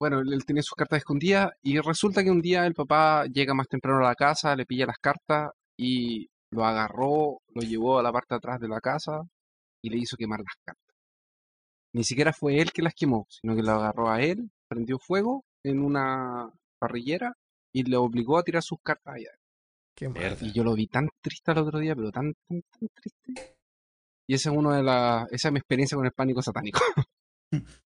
Bueno, él, él tenía sus cartas escondidas y resulta que un día el papá llega más temprano a la casa, le pilla las cartas y lo agarró, lo llevó a la parte de atrás de la casa y le hizo quemar las cartas. Ni siquiera fue él que las quemó, sino que lo agarró a él, prendió fuego en una parrillera y le obligó a tirar sus cartas allá. Qué. Y yo lo vi tan triste el otro día, pero tan, tan, tan triste. Y esa es una de las, esa es mi experiencia con el pánico satánico.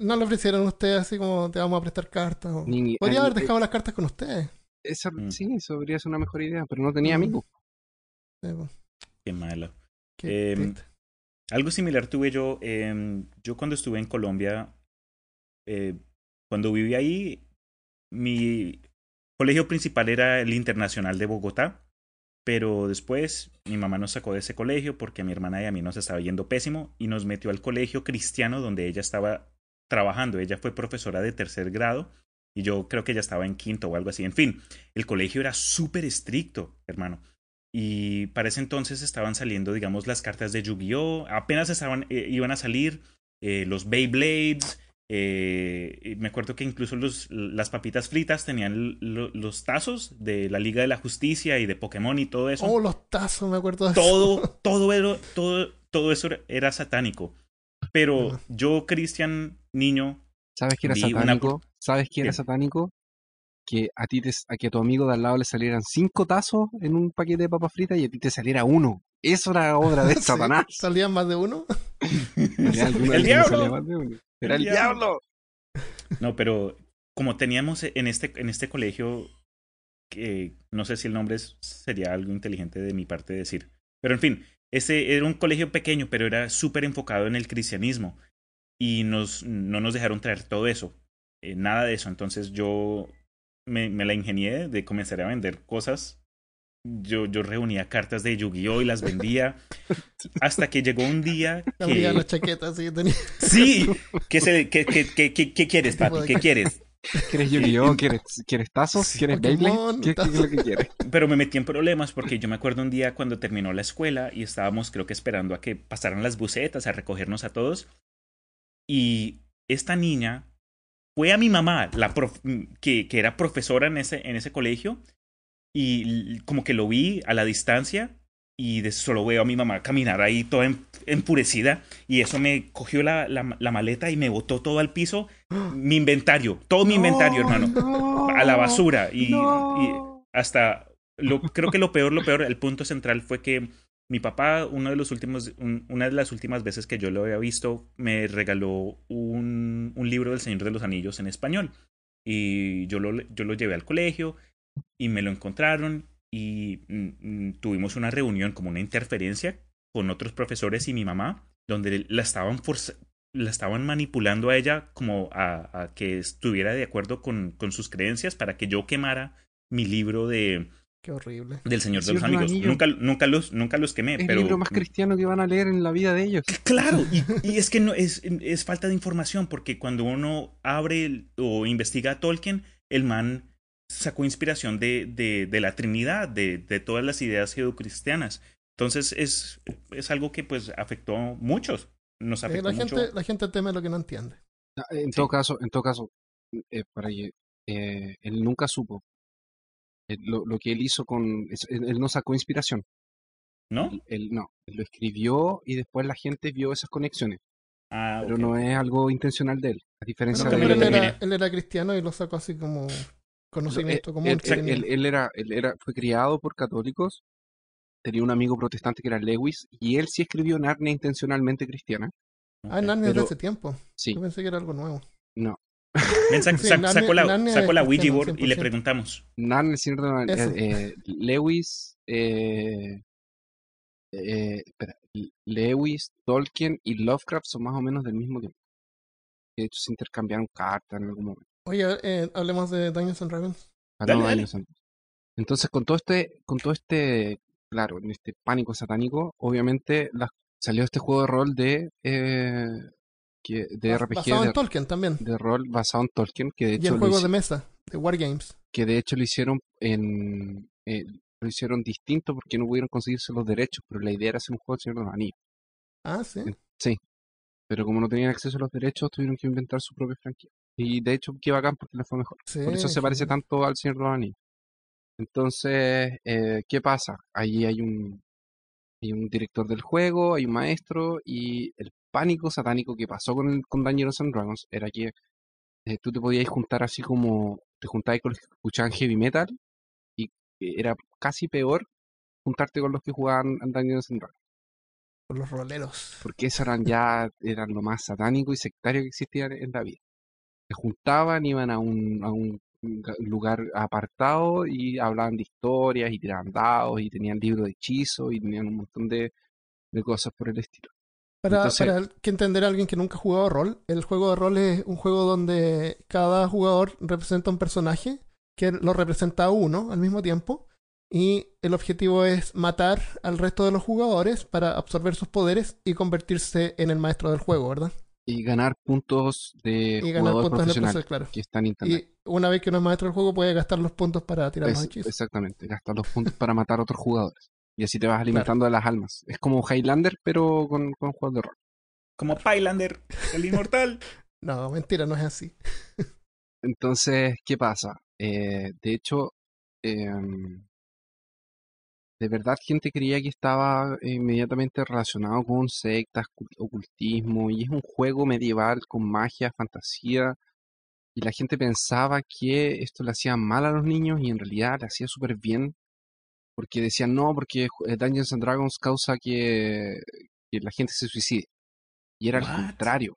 No le ofrecieron a ustedes así como te vamos a prestar cartas. o- Ni- Podría haber eh, dejado las cartas con ustedes. esa- Mm. Sí, eso debería ser una mejor idea, pero no tenía Mm. amigos. Sí, pues, Qué malo. qué Em. Algo similar tuve yo. em, yo cuando estuve en Colombia, eh, cuando viví ahí, mi colegio principal era el Internacional de Bogotá. Pero después mi mamá nos sacó de ese colegio porque a mi hermana y a mí nos estaba yendo pésimo y nos metió al colegio cristiano donde ella estaba trabajando. Ella fue profesora de tercer grado y yo creo que ya estaba en quinto o algo así. En fin, el colegio era súper estricto, hermano. Y para ese entonces estaban saliendo, digamos, las cartas de Yu-Gi-Oh! Apenas estaban, eh, iban a salir eh, los Beyblades. Eh, me acuerdo que incluso los, las papitas fritas tenían lo, los tazos de la Liga de la Justicia y de Pokémon y todo eso. Oh, los tazos, me acuerdo de todo, eso. todo, era, todo, todo eso era satánico. Pero yo, Cristian, niño, ¿Sabes que era una satánico? ¿Sabes que era ¿Qué? satánico? Que a ti te, a que a tu amigo de al lado le salieran cinco tazos en un paquete de papas fritas y a ti te saliera uno. Eso era obra de Sí, Satanás. ¿Salían más de uno? ¡El diablo! Era el ¡El diablo! diablo. No, pero como teníamos en este, en este colegio, que no sé si el nombre es- sería algo inteligente de mi parte decir, pero en fin, ese era un colegio pequeño, pero era súper enfocado en el cristianismo y nos, no nos dejaron traer todo eso, eh, nada de eso. Entonces yo me, me la ingenié de comenzar a vender cosas. Yo, yo reunía cartas de Yu-Gi-Oh y las vendía hasta que llegó un día que... las chaquetas y tenía... Sí, ¿qué, se, qué, qué, qué, qué, qué quieres, papi? ¿Qué quieres? ¿Quieres Yu-Gi-Oh? ¿Quieres, ¿Quieres tazos? Sí, ¿Quieres Beyblade? ¿Qué, qué es lo que quieres? Pero me metí en problemas porque yo me acuerdo un día cuando terminó la escuela y estábamos creo que esperando a que pasaran las bucetas a recogernos a todos. Y esta niña fue a mi mamá, la prof- que, que era profesora en ese, en ese colegio, y como que lo vi a la distancia y de solo veo a mi mamá caminar ahí toda em- enfurecida y eso me cogió la, la, la maleta y me botó todo al piso, mi inventario, todo mi inventario, hermano, No, a la basura y- y hasta lo creo que lo peor, lo peor, el punto central fue que mi papá, uno de los últimos, un- una de las últimas veces que yo lo había visto, me regaló un, un libro del Señor de los Anillos en español. Y yo lo, yo lo llevé al colegio y me lo encontraron y mm, mm, tuvimos una reunión como una interferencia con otros profesores y mi mamá, donde la estaban la estaban manipulando a ella como a, a que estuviera de acuerdo con, con sus creencias para que yo quemara mi libro de, Qué horrible. del Señor de los. Anillos. Nunca, nunca, los, nunca los quemé, Es pero... el libro más cristiano que van a leer en la vida de ellos. Claro, y, y es que no es, es falta de información, porque cuando uno abre o investiga a Tolkien, el man sacó inspiración de, de, de la Trinidad, de, de todas las ideas judeocristianas. Entonces es, es algo que pues afectó a muchos. Nos Eh, afectó la, mucho. gente, la gente teme lo que no entiende. Ah, En Sí. todo caso, en todo caso, eh, para que eh, él nunca supo eh, lo, lo que él hizo con, él, él no sacó inspiración, ¿No? él, él no, él lo escribió y después la gente vio esas conexiones, Ah, pero no es algo intencional de él, a diferencia Nunca de él, era, él era cristiano y lo sacó así como conocimiento Él- común. él, que él- él- él era, él era, fue criado por católicos, tenía un amigo protestante que era Lewis y él sí escribió Narnia intencionalmente cristiana, ah, Ok. Narnia es de pero- hace tiempo. sí, Yo pensé que era algo nuevo. no. Ven, sac- Sí, sac- Narnia- sacó la, Narnia sacó la Ouija board y le 100%. preguntamos. Narnia, el Señor de los- Eso. eh, eh, Lewis, eh, eh, espera, Lewis, Tolkien y Lovecraft son más o menos del mismo tiempo. De hecho, se intercambiaron cartas en algún momento. Oye, eh, hablemos de Dungeons and Dragons. Para Dale, no dale. años antes. Entonces, con todo este, con todo este, claro, en este pánico satánico, obviamente salió este juego de rol de, eh, que, de Bas- RPG Basado de, en Tolkien también. de rol basado en Tolkien, que de Y hecho el lo juego de mesa, de Wargames. que de hecho lo hicieron en eh, lo hicieron distinto porque no pudieron conseguirse los derechos, pero la idea era hacer un juego del Señor de los Anillos. Ah, sí. Sí. Pero como no tenían acceso a los derechos, tuvieron que inventar su propia franquicia. Y de hecho, qué bacán porque le fue mejor. sí Por eso se parece tanto al Señor de los Anillos. Entonces, eh, ¿qué pasa? Allí hay un, hay un director del juego, hay un maestro, y el pánico satánico que pasó con, el, con Dungeons and Dragons era que eh, tú te podías juntar así como te juntabas con los que escuchaban heavy metal, y era casi peor juntarte con los que jugaban Dungeons and Dragons, Por los roleros. porque esos eran ya eran lo más satánico y sectario que existía en la vida. Se juntaban, iban a un, a un ga- lugar apartado y hablaban de historias y tiraban dados y tenían libros de hechizos y tenían un montón de, de cosas por el estilo. Para, Entonces- para que entender a alguien que nunca ha jugado rol, el juego de rol es un juego donde cada jugador representa un personaje que lo representa a uno al mismo tiempo y el objetivo es matar al resto de los jugadores para absorber sus poderes y convertirse en el maestro del juego, ¿verdad? Y ganar puntos de y ganar jugador puntos profesional proceso, claro. que está en internet. Y una vez que uno es maestro del juego, puede gastar los puntos para tirar los Es- hechizos. exactamente, gastar los puntos para matar a otros jugadores. Y así te vas alimentando de las almas. Es como Highlander, pero con, con juegos de rol. Como Pylander, el inmortal. No, mentira, no es así. Entonces, ¿qué pasa? Eh, de hecho, em, de verdad gente creía que estaba inmediatamente relacionado con sectas, cul- ocultismo, y es un juego medieval con magia, fantasía, y la gente pensaba que esto le hacía mal a los niños y en realidad le hacía súper bien, porque decían no, porque Dungeons and Dragons causa que, que la gente se suicide. Y era al contrario.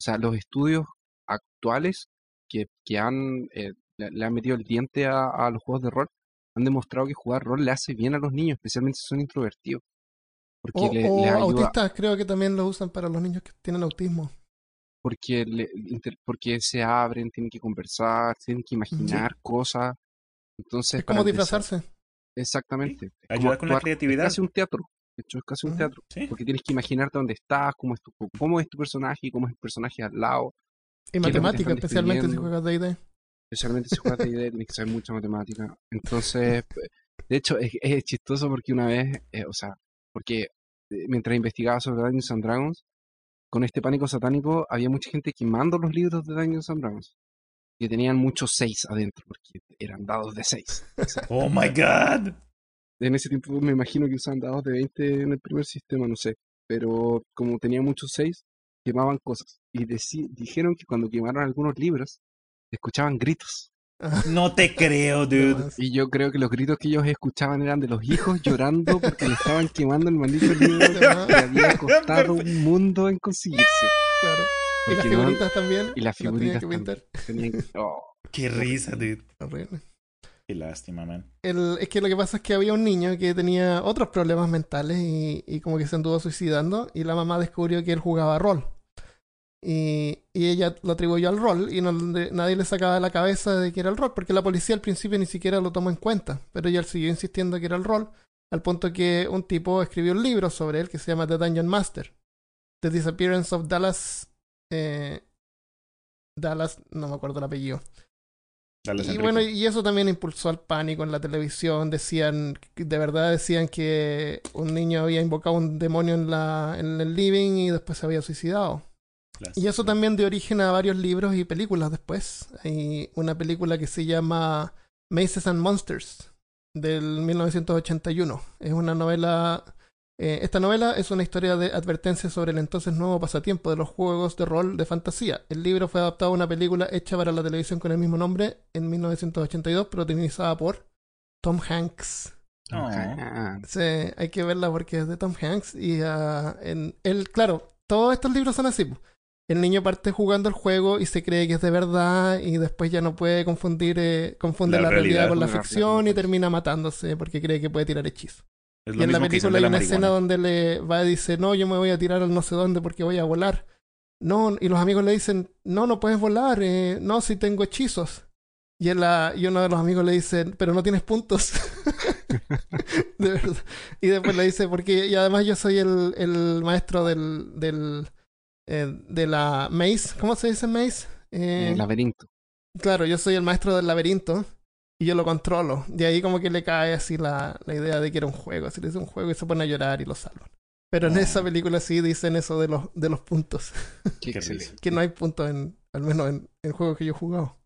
O sea, los estudios actuales que, que han, eh, le, le han metido el diente a, a los juegos de rol han demostrado que jugar rol le hace bien a los niños, especialmente si son introvertidos. Porque O, le, o les ayuda, autistas, creo que también lo usan para los niños que tienen autismo. porque, le- inter- porque se abren, tienen que conversar, tienen que imaginar cosas. Entonces, Es como empezar- disfrazarse. Exactamente. Es como Ayuda con la creatividad. Es casi un teatro. De hecho, es casi un teatro. Sí. Porque tienes que imaginarte dónde estás, cómo es tu, cómo es tu personaje y cómo es el personaje al lado. Y matemática, especialmente si juegas D&D. Especialmente si juegas D&D, tienes que saber mucha matemática. Entonces, de hecho, es, es chistoso porque una vez, eh, o sea, porque eh, mientras investigaba sobre Dungeons and Dragons, con este pánico satánico había mucha gente quemando los libros de Dungeons and Dragons. Que tenían muchos seis adentro, porque eran dados de seis. Oh my god. En ese tiempo me imagino que usaban dados de 20 en el primer sistema, no sé. Pero como tenía muchos 6, quemaban cosas. Y dijeron que cuando quemaron algunos libros, escuchaban gritos. No te creo, dude. Y yo creo que los gritos que ellos escuchaban eran de los hijos llorando porque le estaban quemando el maldito libro que había costado un mundo en conseguirse. claro. Y las no- figuritas también. Y las figuritas que pintar. también. Tenían oh, Qué risa, dude. Horrible. Qué lástima, man. El- es que lo que pasa es que había un niño que tenía otros problemas mentales y, y como que se anduvo suicidando y la mamá descubrió que él jugaba rol. Y, y ella lo atribuyó al rol y no nadie le sacaba de la cabeza de que era el rol, porque la policía al principio ni siquiera lo tomó en cuenta, pero ella siguió insistiendo que era el rol, al punto que un tipo escribió un libro sobre él que se llama The Dungeon Master, The Disappearance of Dallas, eh, Dallas, no me acuerdo el apellido. Y Enrique. bueno, y eso también impulsó al pánico en la televisión. Decían, de verdad decían que un niño había invocado un demonio en, la, en el living y después se había suicidado. Y eso también dio origen a varios libros y películas después. Hay una película que se llama Maces and Monsters del 1981. Es una novela... eh, esta novela es una historia de advertencia sobre el entonces nuevo pasatiempo de los juegos de rol de fantasía. El libro fue adaptado a una película hecha para la televisión con el mismo nombre en 1982, protagonizada por Tom Hanks. Oh. Sí, hay que verla porque es de Tom Hanks y ah, en él, claro, todos estos libros son así. El niño parte jugando el juego y se cree que es de verdad y después ya no puede confundir, eh, confunde La la, realidad, realidad con la la ficción y termina matándose porque cree que puede tirar hechizos. Es Y en la película hay la una escena donde le va y dice, no, yo me voy a tirar al no sé dónde porque voy a volar. No, y los amigos le dicen, no, no puedes volar, eh, no, si tengo hechizos. Y, él, ah, y uno de los amigos le dice, pero no tienes puntos. de verdad. Y después le dice, porque y además yo soy el, el maestro del, del eh, de la maze. ¿Cómo se dice maze? Eh, el laberinto. Claro, yo soy el maestro del laberinto y yo lo controlo. De ahí como que le cae así la, la idea de que era un juego. Así le dice un juego y se pone a llorar y lo salvan. Pero en Oh. esa película sí dicen eso de los, de los puntos. Que no hay puntos en, al menos en, en juegos que yo he jugado.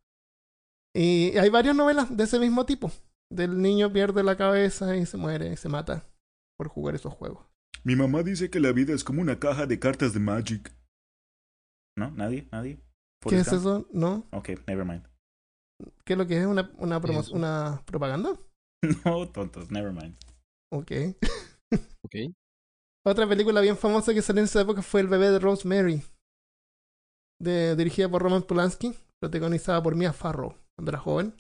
Y hay varias novelas de ese mismo tipo. Del niño pierde la cabeza y se muere y se mata por jugar esos juegos. Mi mamá dice que la vida es como una caja de cartas de Magic. ¿No? ¿Nadie? ¿Nadie? ¿Qué es eso? ¿No? Ok, never mind. ¿Qué es lo que es? ¿Una, una, promo- Eso. una propaganda? No, tontos, never mind. Ok. Ok. Otra película bien famosa que salió en esa época fue El bebé de Rosemary. De, dirigida por Roman Polanski, protagonizada por Mia Farrow cuando era joven.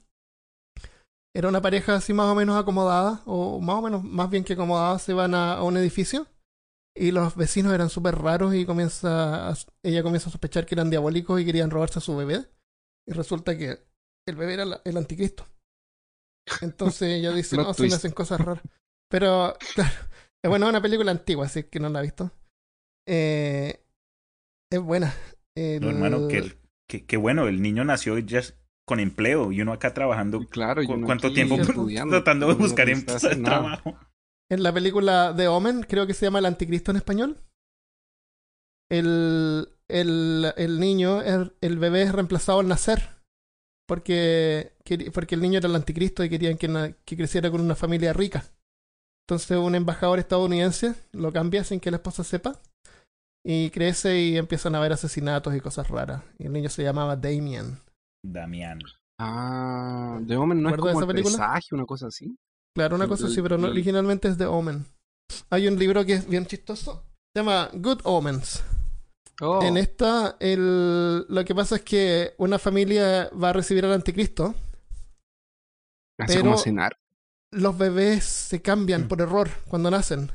Era una pareja así más o menos acomodada, o más o menos, más bien que acomodada, se van a, a un edificio y los vecinos eran súper raros y comienza a- ella comienza a sospechar que eran diabólicos y querían robarse a su bebé. Y resulta que el bebé era la- el anticristo. Entonces ella dice, no, se hacen cosas raras. Pero, claro, es bueno, es una película antigua, así que no la he visto. Eh, Es buena. No, hermano, El- qué, qué bueno, el niño nació ya con empleo y uno acá trabajando. Claro, y ¿Cu- uno ¿Cuánto tiempo estudiando, tratando de buscar trabajo? En la película The Omen, creo que se llama El Anticristo en español. El, el, el niño, el, el bebé es reemplazado al nacer. Porque, porque el niño era el anticristo y querían que, na- que creciera con una familia rica. Entonces un embajador estadounidense lo cambia sin que la esposa sepa. Y crece y empiezan a haber asesinatos y cosas raras. Y el niño se llamaba Damien. Damián. Ah, The Omen no es ¿Recuerdas como esa el película? presagio, una cosa así. Claro, una cosa así, pero no, originalmente es The Omen. Hay un libro que es bien chistoso. Se llama Good Omens. Oh, En esta, el, lo que pasa es que una familia va a recibir al anticristo. así pero- como cenar. Los bebés se cambian Mm. por error cuando nacen.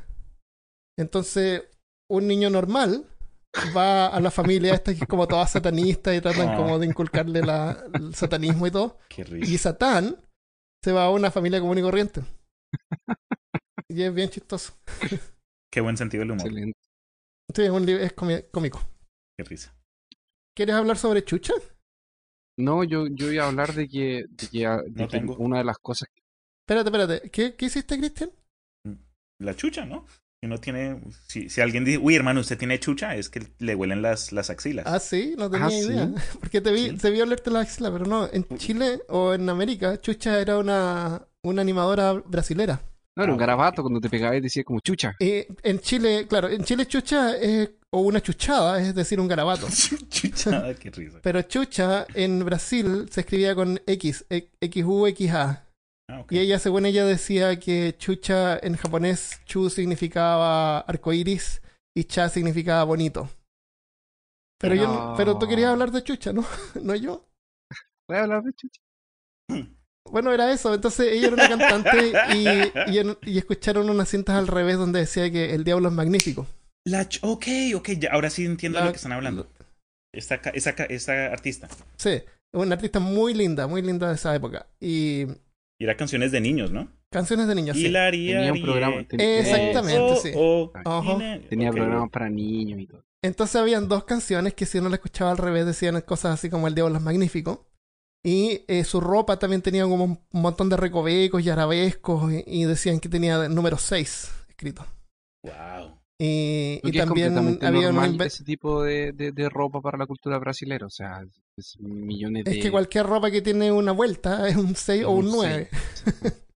Entonces, un niño normal va a la familia esta que es como toda satanista y tratan Ah. como de inculcarle la, el satanismo y todo. Qué Y risa. Satán se va a una familia común y corriente. Y es bien chistoso. Qué buen sentido del humor. Excelente. Sí, es, un li- es cómico. Qué risa. ¿Quieres hablar sobre Chucha? No, yo, yo iba a hablar de que, de que, ah, de No que tengo. una de las cosas Espérate, espérate. ¿Qué, qué hiciste, Cristian? La chucha, ¿no? Si uno tiene. Si, si alguien dice, uy, hermano, usted tiene chucha, es que le huelen las, las axilas. Ah, sí, no tenía Ah, ¿sí? idea. Porque te vi, Sí. te vi olerte la axila, pero no. En Chile o en América, Chucha era una, una animadora brasilera. No, era un garabato cuando te pegabas y decía como chucha. Y en Chile, claro, en Chile Chucha es, o una chuchada, es decir, un garabato. chucha, qué risa. Pero Chucha en Brasil se escribía con X, e- XU, Ah, ok. Y ella, según ella, decía que chucha en japonés, chu significaba arcoiris y cha significaba bonito. Pero yo, no- pero tú querías hablar de chucha, ¿no? No yo. ¿Voy a hablar de chucha? Bueno, era eso. Entonces ella era una cantante y, y, en- y escucharon unas cintas al revés donde decía que el diablo es magnífico. La ch- ok, ok, ya, ahora sí entiendo La- de lo que están hablando. Esta, esa, esta artista. Sí, una artista muy linda, muy linda de esa época. Y Y era canciones de niños, ¿no? canciones de niños, sí. Hilari, Tenía un programa. ten- Exactamente, oh, sí. oh, Tenía programas para niños y todo. Entonces habían dos canciones que si uno la escuchaba al revés decían cosas así como El Diablo es Magnífico. Y eh, su ropa también tenía como un montón de recovecos y arabescos y, y decían que tenía el número 6 escrito. Wow. Y, y también había un ese tipo de, de, de ropa para la cultura brasilera. O sea, es millones de... Es que cualquier ropa que tiene una vuelta es un 6 o un Un 9.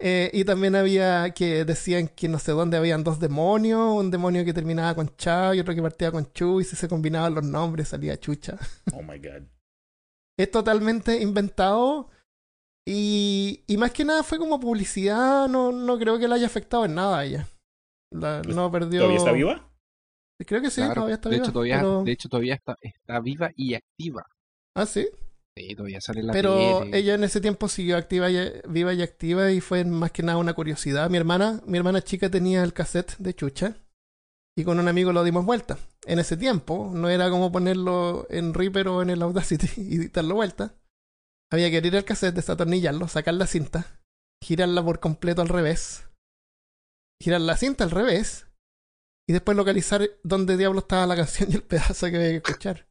Eh, y también había que decían que no sé dónde habían dos demonios, un demonio que terminaba con Cha y otro que partía con Chu, y si se combinaban los nombres salía Chucha. Oh my god. es totalmente inventado y, y más que nada fue como publicidad, no, no creo que le haya afectado en nada a ella. La- no perdió... ¿Todavía está viva? Creo que sí, Claro, todavía está de, viva. hecho, todavía, pero- de hecho, todavía está, está viva y activa. Ah, sí. Sí, todavía sale en la Pero tele. ella en ese tiempo siguió activa y, viva y activa y fue más que nada una curiosidad. Mi hermana, mi hermana chica tenía el cassette de Chucha y con un amigo lo dimos vuelta. En ese tiempo no era como ponerlo en Reaper o en el Audacity y darlo vuelta. Había que abrir el cassette, desatornillarlo, sacar la cinta, girarla por completo al revés, girar la cinta al revés y después localizar dónde diablo estaba la canción y el pedazo que había que escuchar.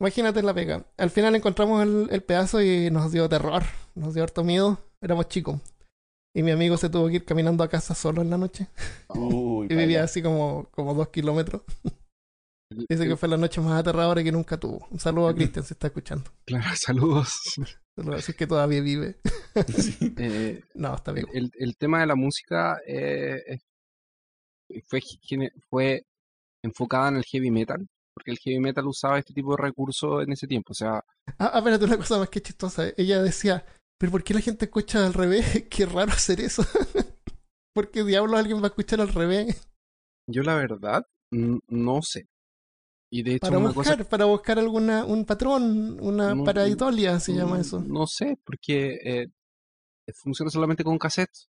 Imagínate la pega. Al final encontramos el, el pedazo y nos dio terror, nos dio harto miedo. Éramos chicos. Y mi amigo se tuvo que ir caminando a casa solo en la noche. Uy, Y vivía así como, como dos kilómetros. Dice que fue la noche más aterradora que nunca tuvo. Un saludo a Cristian si está escuchando. Claro, saludos. Saludos, Así que todavía vive. Sí. Eh, No, está vivo. el, el tema de la música eh, es- fue, enfocada en el heavy metal, porque el heavy metal usaba este tipo de recursos en ese tiempo. O sea, Ah, ah, espérate, una cosa más que chistosa. Ella decía, ¿pero por qué la gente escucha al revés? Qué raro hacer eso. ¿Por qué diablos alguien va a escuchar al revés? yo la verdad no sé. Y de hecho, Para una buscar, cosa. para buscar alguna, un patrón, una No, paraidolia se llama eso. No sé, porque eh, funciona solamente con cassettes.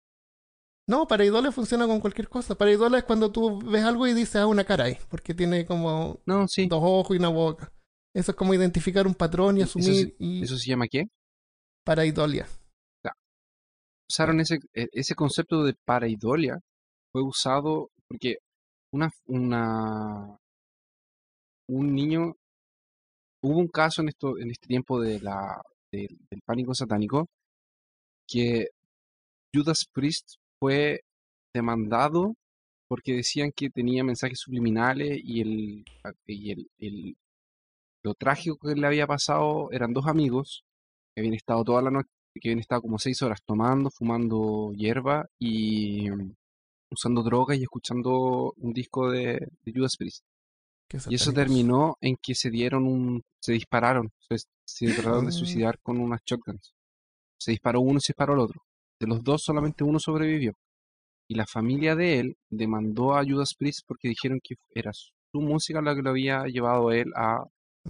No, pareidolia funciona con cualquier cosa. Pareidolia es cuando tú ves algo y dices, ah, una cara ahí, porque tiene como No, sí. dos ojos y una boca. Eso es como identificar un patrón y Eso asumir y ¿Eso se llama qué? pareidolia. usaron ese, e- ese concepto de pareidolia fue usado porque una, una un niño, hubo un caso en esto, en este tiempo de la, del- pánico satánico, que Judas Priest fue demandado porque decían que tenía mensajes subliminales y el, y el, lo trágico que le había pasado eran dos amigos que habían estado toda la noche, que habían estado como seis horas tomando, fumando hierba y mm, usando drogas y escuchando un disco de Judas Priest. Y eso terminó en que se dieron un, se dispararon, se, se trataron de Ah. suicidar con unas shotguns. Se disparó uno y se disparó el otro. De los dos solamente uno sobrevivió. Y la familia de él demandó a Judas Priest porque dijeron que era su música la que lo había llevado a él a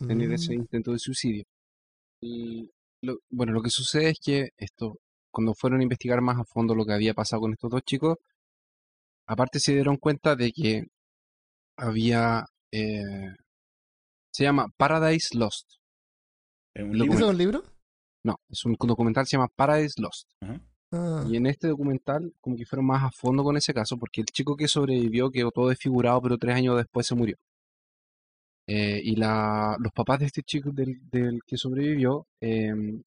tener ese Mm, intento de suicidio. Y lo- bueno, lo que sucede es que esto, cuando fueron a investigar más a fondo lo que había pasado con estos dos chicos, aparte se dieron cuenta de que había, eh, se llama Paradise Lost. Eh, un Lo libro. ¿Ese es un libro? No, es un documental, se llama Paradise Lost. Ajá. Ah, Y en este documental, como que fueron más a fondo con ese caso, porque el chico que sobrevivió quedó todo desfigurado, pero tres años después se murió. Eh, y la, los papás de este chico del, del que sobrevivió em,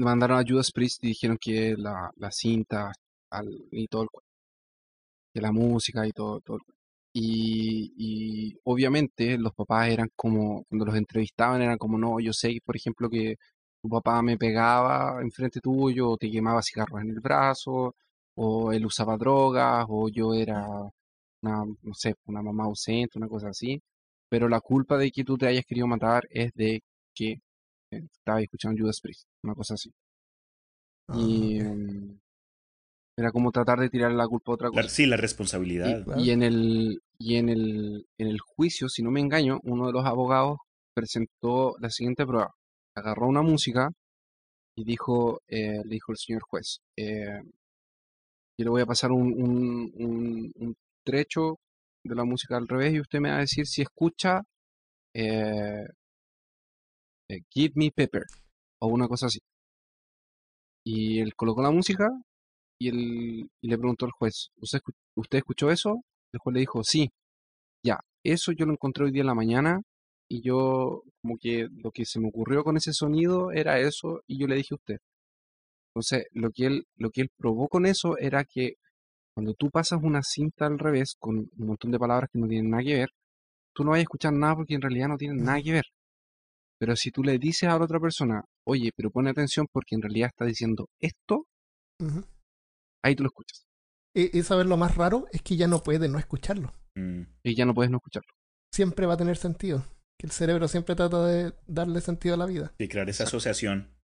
mandaron a Judas Priest y dijeron que la, la cinta al- y todo el cuento, que la música y todo, todo el cuento. Y, y obviamente los papás eran como, cuando los entrevistaban, eran como, no, yo sé, por ejemplo, que tu papá me pegaba enfrente tuyo, o te quemaba cigarros en el brazo, o él usaba drogas, o yo era una, no sé, una mamá ausente, una cosa así. Pero la culpa de que tú te hayas querido matar es de que eh, estabas escuchando Judas Priest, una cosa así. ah, Y ok. Era como tratar de tirar la culpa a otra La- cosa. sí, la Y, responsabilidad. Claro. y en el y en el en el juicio, si no me engaño, uno de los abogados presentó la siguiente prueba. Agarró una música y dijo, eh, le dijo el señor juez, eh, yo le voy a pasar un, un, un- un trecho de la música al revés y usted me va a decir si escucha eh, Give Me Pepper o una cosa así. Y él colocó la música y, él, y le preguntó al juez, ¿usted, ¿usted escuchó eso? El juez le dijo, sí, ya, eso yo lo encontré hoy día en la mañana y yo como que lo que se me ocurrió con ese sonido era eso y yo le dije a usted. Entonces, lo que él, lo que él probó con eso era que cuando tú pasas una cinta al revés con un montón de palabras que no tienen nada que ver, tú no vas a escuchar nada porque en realidad no tienen nada que ver. Pero si tú le dices a la otra persona, oye, pero pone atención porque en realidad está diciendo esto. Ahí tú lo escuchas. Y, y sabes lo más raro es que ya no puede no escucharlo. Mm. Y ya no puedes no escucharlo. Siempre va a tener sentido. Que el cerebro siempre trata de darle sentido a la vida. Sí, crear esa asociación.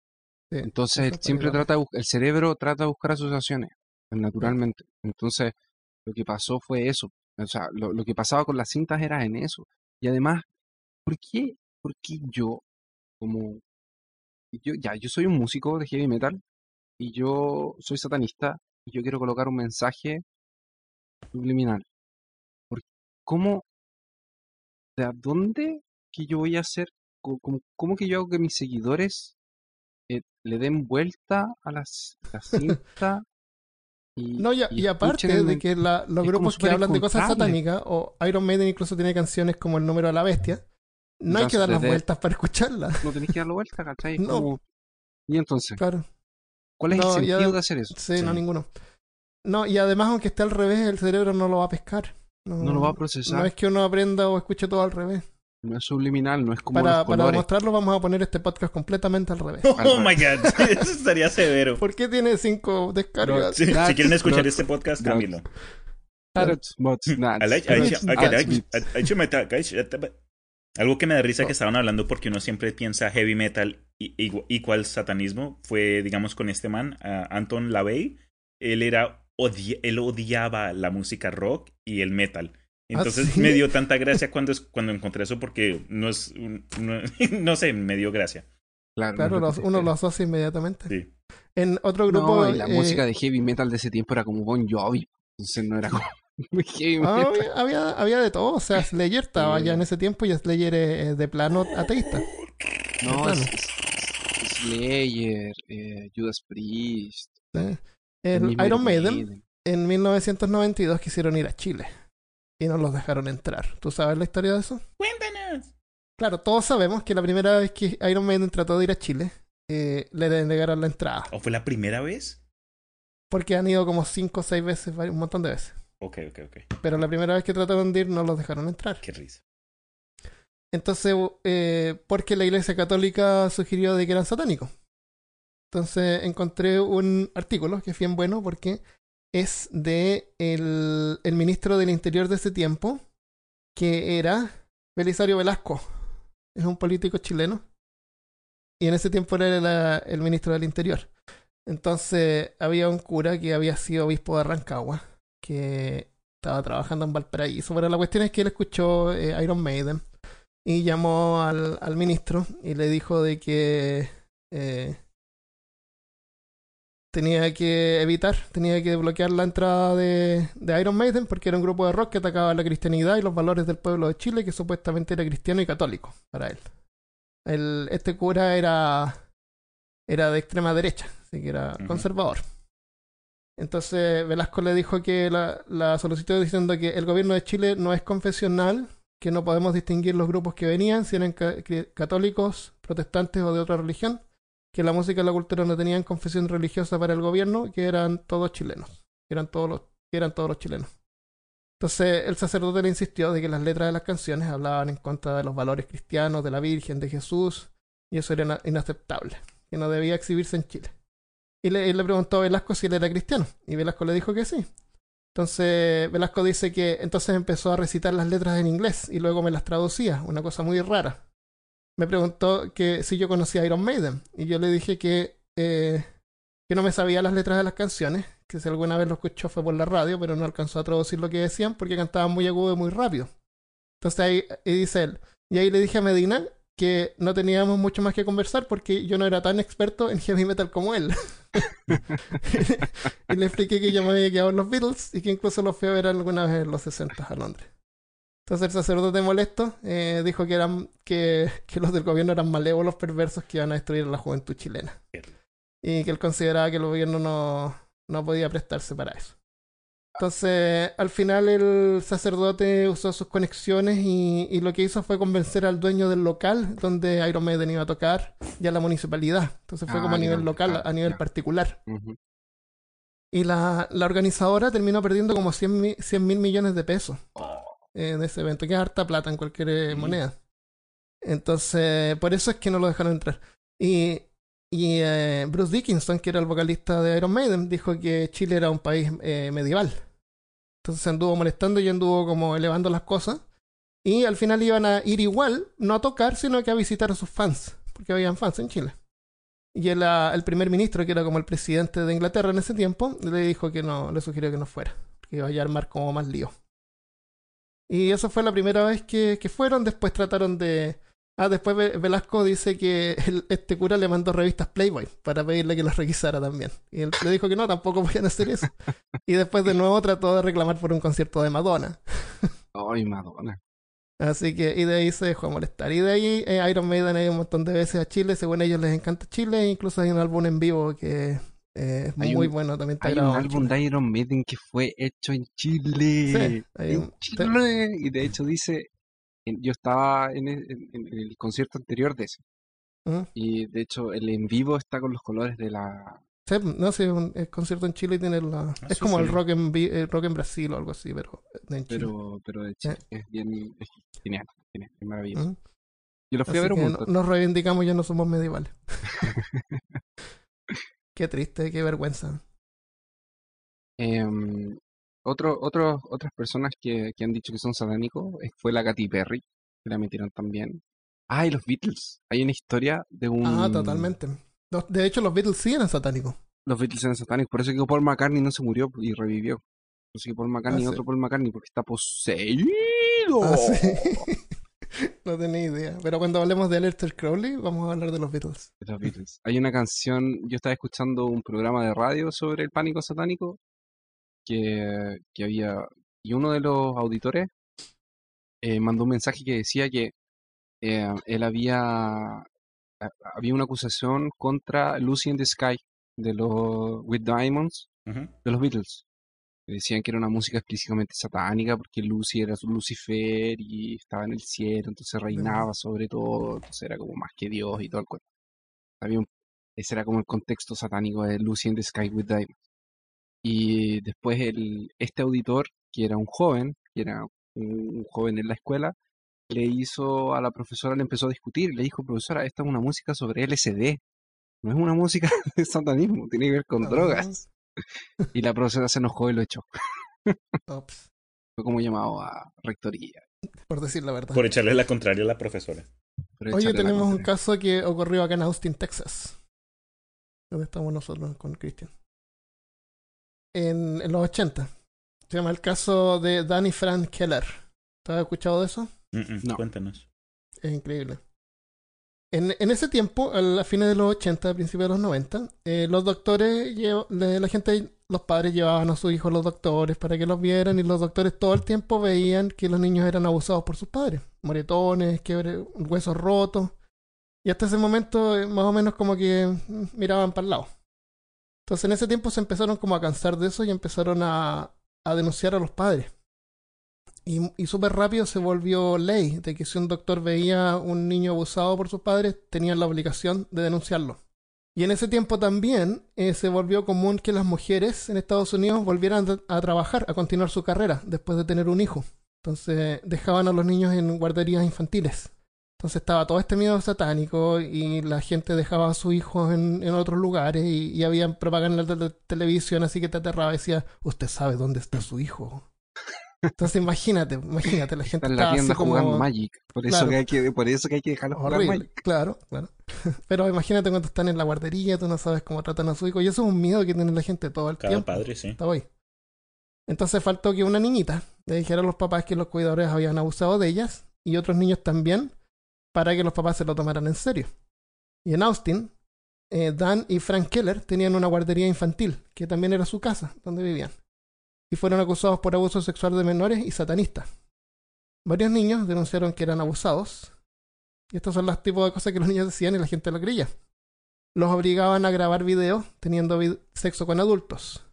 Sí, Entonces, siempre trata de el cerebro trata de buscar asociaciones, pues, naturalmente. Entonces, lo que pasó fue eso. O sea, lo, lo que pasaba con las cintas era en eso. Y además, ¿por qué, por qué yo, como, yo, ya, yo soy un músico de heavy metal y yo soy satanista y yo quiero colocar un mensaje subliminal? ¿Por, ¿Cómo, de a dónde que yo voy a hacer, cómo que yo hago que mis seguidores eh, le den vuelta a las, la cinta y, No, y, y aparte el de que la- los grupos que hablan de cosas satánicas, o Iron Maiden incluso tiene canciones como El número de la bestia, no hay que dar las vueltas para escucharlas. no tenés que darle vuelta, ¿cachai? No. como- Y entonces, Claro, ¿cuál es No, el ya- sentido de hacer eso? sí, Sí. no, ninguno. No, y además, aunque esté al revés, el cerebro no lo va a pescar. No, No lo va a no procesar, es que uno aprenda o escuche todo al revés. no es subliminal, no es como Para, los para demostrarlo, vamos a poner este podcast completamente al revés. Oh my god, eso estaría severo. ¿Por qué tiene cinco descargas? Si That's quieren escuchar este podcast, guys, Algo que me da risa que estaban hablando porque uno siempre piensa heavy metal y- igual satanismo fue, digamos, con este man, ah, Anton LaVey. Él era odia- él odiaba la música rock y el metal. Entonces ¿sí? me dio tanta gracia cuando, es- cuando encontré eso porque no es, un- no, no sé, me dio gracia. Claro, Claro, no uno lo asocia inmediatamente. Sí. En otro grupo. No, y la eh, música de heavy metal de ese tiempo era como Bon Jovi. Entonces no era como heavy ah, metal. había, había, había de todo. O sea, Slayer estaba ya en ese tiempo y Slayer es, es de plano ateísta. No, plano. es Slayer, eh, Judas Priest, ¿sí? el Iron Maiden en 1992 quisieron ir a Chile. y no los dejaron entrar. ¿Tú sabes la historia de eso? Cuéntanos. Claro, todos sabemos que la primera vez que Iron Maiden trató de ir a Chile, eh, le denegaron la entrada. ¿O fue la primera vez? Porque han ido como cinco o seis veces, vari- un montón de veces. Ok, ok, ok. Pero la primera vez que trataron de ir no los dejaron entrar. Qué risa. Entonces, eh, porque la Iglesia Católica sugirió de que eran satánicos. Entonces encontré un artículo que es bien bueno porque es de el, el ministro del Interior de ese tiempo, que era Belisario Velasco. Es un político chileno. Y en ese tiempo era el ministro del Interior. Entonces había un cura que había sido obispo de Rancagua, que estaba trabajando en Valparaíso. Pero la cuestión es que él escuchó eh, Iron Maiden y llamó al, al ministro y le dijo de que eh, tenía que evitar, tenía que bloquear la entrada de, de Iron Maiden porque era un grupo de rock que atacaba la cristianidad y los valores del pueblo de Chile, que supuestamente era cristiano y católico para él. El- este cura era, era de extrema derecha, así que era conservador. Entonces Velasco le dijo que la, la solicitó diciendo que el gobierno de Chile no es confesional, que no podemos distinguir los grupos que venían, si eran católicos, protestantes o de otra religión, que la música y la cultura no tenían confesión religiosa para el gobierno, que eran todos chilenos, eran todos los, eran todos los chilenos. Entonces el sacerdote le insistió de que las letras de las canciones hablaban en contra de los valores cristianos, de la Virgen, de Jesús, y eso era ina- inaceptable, que no debía exhibirse en Chile. Y le, y le preguntó a Velasco si él era cristiano, y Velasco le dijo que sí. Entonces Velasco dice que entonces empezó a recitar las letras en inglés y luego me las traducía, una cosa muy rara. Me preguntó que si yo conocía a Iron Maiden y yo le dije que, eh, que no me sabía las letras de las canciones, que si alguna vez lo escuchó fue por la radio, pero no alcanzó a traducir lo que decían porque cantaban muy agudo y muy rápido. Entonces ahí y dice él, y ahí le dije a Medina que no teníamos mucho más que conversar porque yo no era tan experto en heavy metal como él. y le expliqué que yo me había quedado en los Beatles y que incluso los fui a ver alguna vez en los 60 a Londres. Entonces el sacerdote molesto eh, dijo que, eran, que, que los del gobierno eran malévolos perversos que iban a destruir a la juventud chilena. Y que él consideraba que el gobierno no, no podía prestarse para eso. Entonces, al final el sacerdote usó sus conexiones y, y lo que hizo fue convencer al dueño del local donde Iron Maiden iba a tocar y a la municipalidad. Entonces fue Ah, como a nivel local, ah, a nivel particular. Y la, la organizadora terminó perdiendo como 100 mil, mil millones de pesos Oh. eh, de ese evento, que es harta plata en cualquier eh, moneda. Entonces, por eso es que no lo dejaron entrar. Y, y eh, Bruce Dickinson, que era el vocalista de Iron Maiden, dijo que Chile era un país eh, medieval. Entonces anduvo molestando y anduvo como elevando las cosas. Y al final iban a ir igual, no a tocar, sino que a visitar a sus fans, porque habían fans en Chile. Y el, ah, primer ministro, que era como el presidente de Inglaterra en ese tiempo, le dijo que no, le sugirió que no fuera, que iba a armar como más lío. Y eso fue la primera vez que, que fueron. Después trataron de. Ah, después Ve- Velasco dice que el- este cura le mandó revistas Playboy para pedirle que las requisara también. Y él le dijo que no, tampoco podían hacer eso. Y después de nuevo trató de reclamar por un concierto de Madonna. Ay, Madonna. Así que, y de ahí se dejó molestar. Y de ahí eh, Iron Maiden ha ido un montón de veces a Chile. Según ellos les encanta Chile. Incluso hay un álbum en vivo que eh, es Hay muy un- bueno. También está Hay un álbum de Iron Maiden que fue hecho en Chile. Sí, hay en un- Chile. Y de hecho dice, en- yo estaba en el, en- en el concierto anterior de ese. Ujú. Y de hecho el en vivo está con los colores de la... Sí, no sé, es un es concierto en Chile y tiene la. Ah, es sí, como el sí. rock en, el rock en Brasil o algo así, pero en Chile. Pero, pero de Chile. Es bien... Es genial. genial, Es maravilloso. Ujú. Yo lo fui a Así ver un que montón. no- nos reivindicamos, ya no somos medievales. qué triste, qué vergüenza. Em, otro, otros otras personas que, que han dicho que son satánicos eh, fue la Katy Perry, que la metieron también. Ah, y los Beatles. Hay una historia de un... Ah, totalmente. De hecho, los Beatles sí eran satánicos. Los Beatles eran satánicos. Por eso que Paul McCartney no se murió y revivió. Por eso que Paul McCartney Ah, es sí. otro Paul McCartney porque está poseído. Ah, sí. no tenía idea. Pero cuando hablemos de Aleister Crowley, vamos a hablar de los Beatles. de los Beatles. Hay una canción, yo estaba escuchando un programa de radio sobre el pánico satánico que, que había, y uno de los auditores eh, mandó un mensaje que decía que eh, él había, había una acusación contra Lucy in the Sky de los With Diamonds de los Beatles. Decían que era una música explícitamente satánica porque Lucy era su Lucifer y estaba en el cielo, entonces reinaba sobre todo, entonces era como más que Dios y todo el cuento. Había un- ese era como el contexto satánico de Lucy in the Sky with Diamonds. Y después el, este auditor, que era un joven, que era un, un joven en la escuela, le hizo a la profesora, le empezó a discutir, le dijo, profesora, esta es una música sobre LSD, no es una música de satanismo, tiene que ver con drogas. Y la profesora se enojó y lo echó. Ops, Fue como llamado a rectoría. por decir la verdad. Por echarle la contraria a la profesora. Oye, tenemos un caso que ocurrió acá en Austin, Texas. Donde estamos nosotros con Christian. En, en los 80. Se llama el caso de Danny Frank Keller. ¿Te has escuchado de eso? Mm, mm, No. Cuéntanos. Es increíble. En, en ese tiempo, a la fines de los 80, a principios de los 90, eh, los doctores, la gente, los padres llevaban a sus hijos a los doctores para que los vieran y los doctores todo el tiempo veían que los niños eran abusados por sus padres. Moretones, quiebre, huesos rotos. Y hasta ese momento, eh, más o menos como que mm, miraban para el lado. Entonces en ese tiempo se empezaron como a cansar de eso y empezaron a, a denunciar a los padres. Y, y súper rápido se volvió ley de que si un doctor veía un niño abusado por sus padres, tenían la obligación de denunciarlo. Y en ese tiempo también eh, se volvió común que las mujeres en Estados Unidos volvieran a, a trabajar, a continuar su carrera después de tener un hijo. Entonces dejaban a los niños en guarderías infantiles. Entonces estaba todo este miedo satánico y la gente dejaba a sus hijos en, en otros lugares y, y había propaganda de la televisión así que te aterraba y decía, usted sabe dónde está su hijo. Entonces imagínate, imagínate, la gente Está en la estaba tienda así como jugando Magic. Por eso, Claro. que hay que, por eso que hay que dejarlos jugar Magic. claro, claro. Pero imagínate cuando están en la guardería, tú no sabes cómo tratan a su hijo y eso es un miedo que tiene la gente todo el Cada tiempo. padre, sí. Hoy. Entonces faltó que una niñita le dijera a los papás que los cuidadores habían abusado de ellas y otros niños también para que los papás se lo tomaran en serio. Y en Austin, eh, Dan y Frank Keller tenían una guardería infantil, que también era su casa, donde vivían. Y fueron acusados por abuso sexual de menores y satanistas. Varios niños denunciaron que eran abusados. Y estos son los tipos de cosas que los niños decían y la gente lo creía. Los obligaban a grabar videos teniendo sexo con adultos.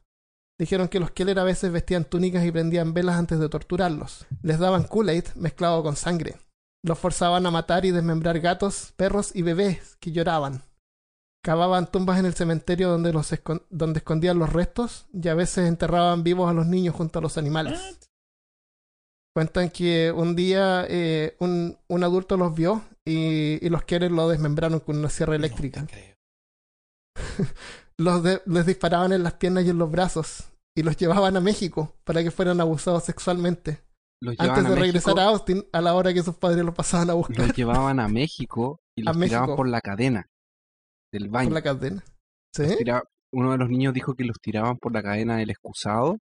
Dijeron que los Keller a veces vestían túnicas y prendían velas antes de torturarlos. Les daban Kool-Aid mezclado con sangre. Los forzaban a matar y desmembrar gatos, perros y bebés que lloraban. Cavaban tumbas en el cementerio donde, los escon- donde escondían los restos y a veces enterraban vivos a los niños junto a los animales. Cuentan que un día eh, un, un adulto los vio y, y los Keller lo desmembraron con una sierra eléctrica. Los de- les disparaban en las piernas y en los brazos y los llevaban a México para que fueran abusados sexualmente Los llevaban antes de a regresar México, a Austin a la hora que sus padres los pasaban a buscar los llevaban a México y A los tiraban por la cadena del por baño. la cadena. ¿Sí? Uno de los niños dijo que los tiraban por la cadena del excusado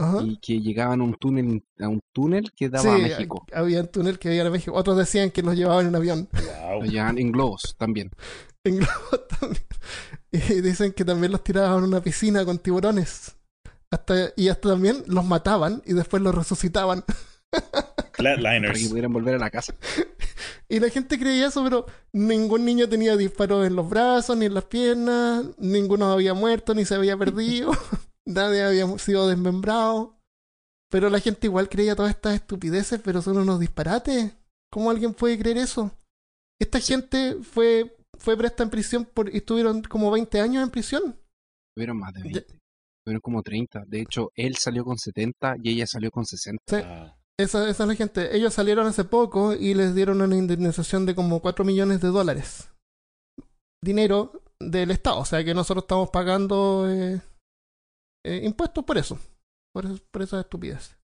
Ajá. y que llegaban a un túnel, a un túnel que daba Sí, a México. había un túnel que iba a México. Otros decían que los llevaban en avión. Wow. Los llevaban en globos también. En globos también. Y dicen que también los tiraban en una piscina con tiburones. Hasta, y hasta también los mataban y después los resucitaban. Para que Flatliners. pudieran volver a la casa. Y la gente creía eso, pero ningún niño tenía disparos en los brazos, ni en las piernas, ninguno había muerto, ni se había perdido, nadie había sido desmembrado. Pero la gente igual creía todas estas estupideces, pero son unos disparates. ¿Cómo alguien puede creer eso? Esta gente fue, fue presta en prisión por, y estuvieron como 20 años en prisión. Tuvieron más de Ya- 20. Tuvieron como 30. De hecho, él salió con 70 y ella salió con 60. Sí. Wow. Esa, esa es la gente. Ellos salieron hace poco y les dieron una indemnización de como 4 millones de dólares. Dinero del Estado. O sea que nosotros estamos pagando eh, eh, impuestos por eso. Por, eso- por esa estupidez.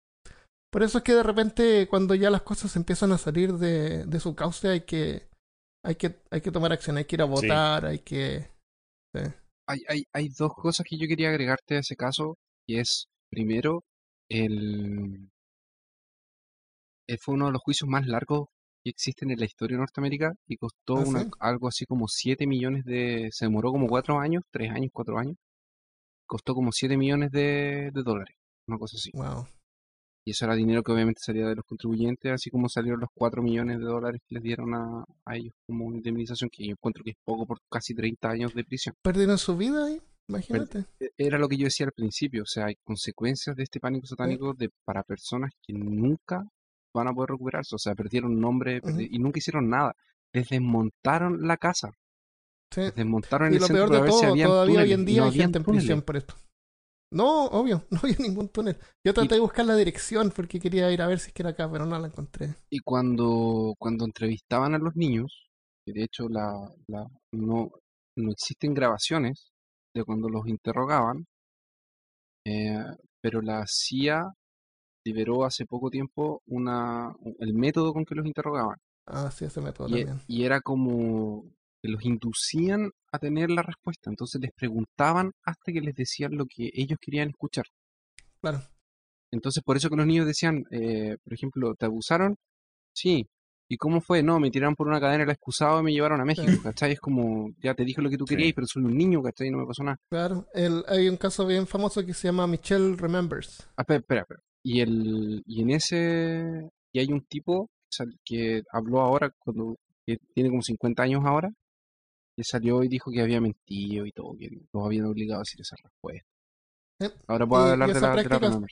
Por eso es que de repente cuando ya las cosas empiezan a salir de, de su cauce hay que, hay, que, hay que tomar acción. Hay que ir a Sí. votar, hay que... Hay, hay, hay dos cosas que yo quería agregarte a ese caso, y es, primero, el, eh, fue uno de los juicios más largos que existen en la historia de Norteamérica y costó ¿Ah, una- algo así como 7 millones de... Se demoró como 4 años, 3 años, 4 años. Costó como 7 millones de, de dólares, una cosa así. Wow. Y eso era dinero que obviamente salía de los contribuyentes, así como salieron los 4 millones de dólares que les dieron a, a ellos como indemnización, que yo encuentro que es poco por casi 30 años de prisión. ¿Perdieron su vida ahí? Imagínate. E- Era lo que yo decía al principio, o sea, hay consecuencias de este pánico satánico de, para personas que nunca van a poder recuperarse, o sea, perdieron nombre perdi- y nunca hicieron nada. Les desmontaron la casa, Sí. les desmontaron Y el lo centro peor de todo, todavía hoy en día no hay gente en prisión por esto. No, obvio, no había ningún túnel. Yo traté de buscar la dirección porque quería ir a ver si es que era acá, pero no la encontré. Y cuando, cuando entrevistaban a los niños, que de hecho la, la, no, no existen grabaciones de cuando los interrogaban, eh, pero la CIA liberó hace poco tiempo una, el método con que los interrogaban. Ah, sí, ese método Y, también. y era como que los inducían a tener la respuesta. Entonces les preguntaban hasta que les decían lo que ellos querían escuchar. Claro. Entonces por eso que los niños decían, eh, por ejemplo, ¿te abusaron? Sí. ¿Y cómo fue? No, me tiraron por una cadena el excusado y me llevaron a México, Sí. ¿cachai? Es como, ya te dije lo que tú Sí. querías, pero soy un niño, ¿cachai? No me pasó nada. Claro. El, hay un caso bien famoso que se llama Michelle Remembers. Ah, espera, espera, espera. Y, el, y en ese, y hay un tipo que habló ahora, cuando que tiene como 50 años ahora, que salió y dijo que había mentido y todo, que los habían obligado a decir esa respuesta. Eh, Ahora puedo y- hablar y de la, de la práctica-.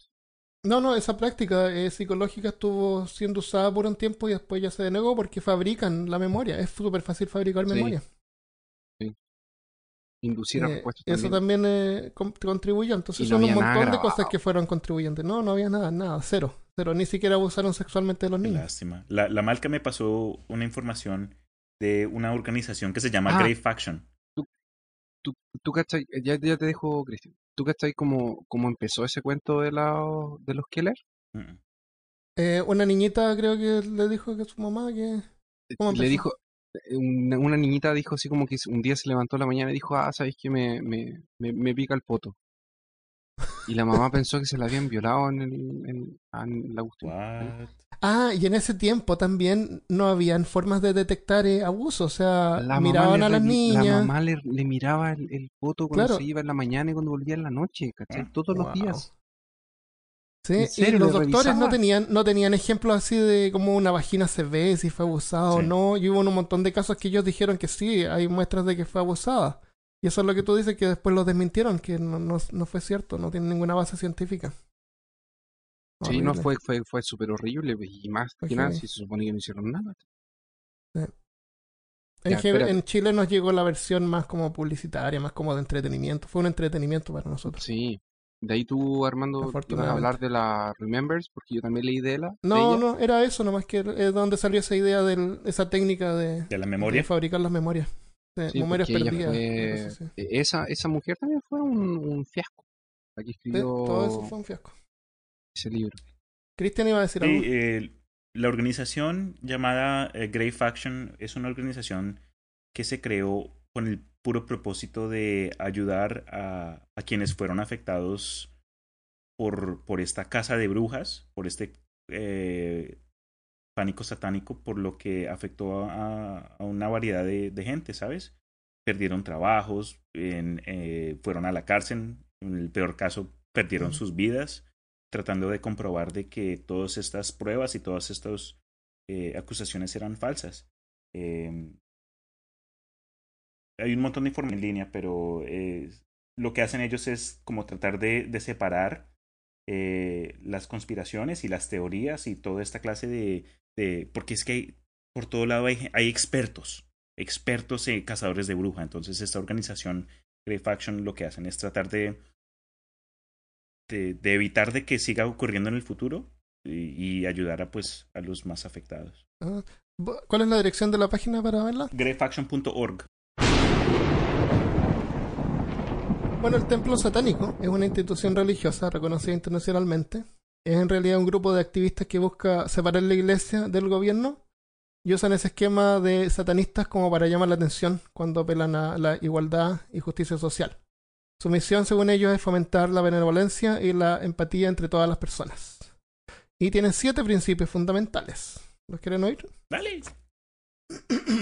No, no, esa práctica eh, psicológica estuvo siendo usada por un tiempo y después ya se denegó porque fabrican la memoria. Es súper fácil fabricar Sí. memoria. Inducir a Eh, respuestas eso también. también eh, con- contribuyó. Entonces Y no son un nada montón de cosas que fueron contribuyentes. No, no había nada, nada, cero. Cero. Ni siquiera abusaron sexualmente de los Qué niños. Lástima. La, la Malca me pasó una información de una organización que se llama Ah. Grey Faction. ¿Tú, tú cachai? Eh, Ya, ya te dejo, Cristian. ¿Tú cachai cómo, cómo empezó ese cuento de, la, de los Keller? Mm. Eh, una niñita creo que le dijo que su mamá que... ¿Cómo Le empezó? dijo, eh, una, una niñita dijo así como que un día se levantó en la mañana y dijo, ah, ¿sabéis que me, me, me, me pica el poto? Y la mamá pensó que se la habían violado en, el, en, en la cuestión. Ah, y en ese tiempo también no habían formas de detectar eh, abuso. O sea, La miraban a las niñas. La mamá le, le miraba el, el cuando Claro. se iba en la mañana y cuando volvía en la noche, ¿cachai? Ah, Todos los Wow. días. Sí, los ¿Le doctores no tenían, no tenían ejemplos así de cómo una vagina se ve, si fue abusada o no. Y hubo un montón de casos que ellos dijeron que sí, hay muestras de que fue abusada. Y eso es lo que tú dices, que después lo desmintieron, que no, no, no fue cierto, no tiene ninguna base científica. Sí, no, fue, fue, fue súper horrible pues, y más que nada si se supone que no hicieron nada. En, Ya, Ge- espérate. en Chile nos llegó la versión más como publicitaria, más como de entretenimiento. Fue un entretenimiento para nosotros. Sí. De ahí tú, Armando, ibas a hablar de la Remembers, porque yo también leí de la. No, no, era eso, nomás que es donde salió esa idea de esa técnica de, De la de memoria. fabricar las memorias. De Sí, memorias perdidas. fue- eh, esa, esa mujer también fue un, un fiasco. Aquí Sí, escribió todo eso fue un fiasco. Ese libro. Cristian iba a decir Sí, algo. eh, la organización llamada eh, Grey Faction es una organización que se creó con el puro propósito de ayudar a, a quienes fueron afectados por, por esta casa de brujas, por este eh, pánico satánico, por lo que afectó a, a una variedad de, de gente, ¿sabes? Perdieron trabajos, en, eh, fueron a la cárcel, en el peor caso perdieron sus vidas, tratando de comprobar de que todas estas pruebas y todas estas eh, acusaciones eran falsas. Eh, hay un montón de información en línea, pero eh, lo que hacen ellos es como tratar de, separar eh, las conspiraciones y las teorías y toda esta clase de... porque es que por todo lado hay, hay expertos, expertos en cazadores de bruja. Entonces esta organización, Grey Faction, lo que hacen es tratar de, de, de evitar de que siga ocurriendo en el futuro y, y ayudar a, pues, a los más afectados. Ah, ¿Cuál es la dirección de la página para verla? Greyfaction.org. Bueno, el Templo Satánico es una institución religiosa reconocida internacionalmente. Es en realidad un grupo de activistas que busca separar la iglesia del gobierno y usan ese esquema de satanistas como para llamar la atención cuando apelan a la igualdad y justicia social. Su misión, según ellos, es fomentar la benevolencia y la empatía entre todas las personas. Y tienen siete principios fundamentales. ¿Los quieren oír? Dale.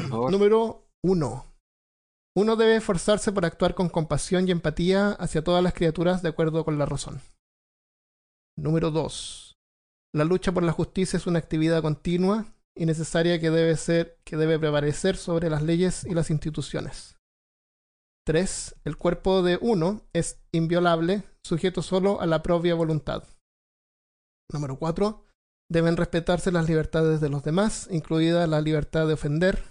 Número uno. Uno debe esforzarse por actuar con compasión y empatía hacia todas las criaturas de acuerdo con la razón. Número dos. La lucha por la justicia es una actividad continua y necesaria que debe ser que debe prevalecer sobre las leyes y las instituciones. 3. El cuerpo de uno es inviolable, sujeto solo a la propia voluntad. Número 4. Deben respetarse las libertades de los demás, incluida la libertad de ofender.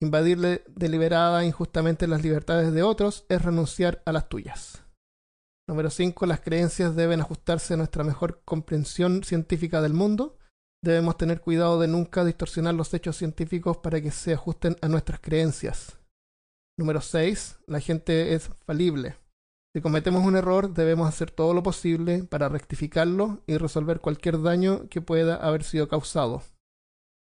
Invadirle deliberada e injustamente las libertades de otros es renunciar a las tuyas. Número 5. Las creencias deben ajustarse a nuestra mejor comprensión científica del mundo. Debemos tener cuidado de nunca distorsionar los hechos científicos para que se ajusten a nuestras creencias. Número 6. La gente es falible. Si cometemos un error, debemos hacer todo lo posible para rectificarlo y resolver cualquier daño que pueda haber sido causado.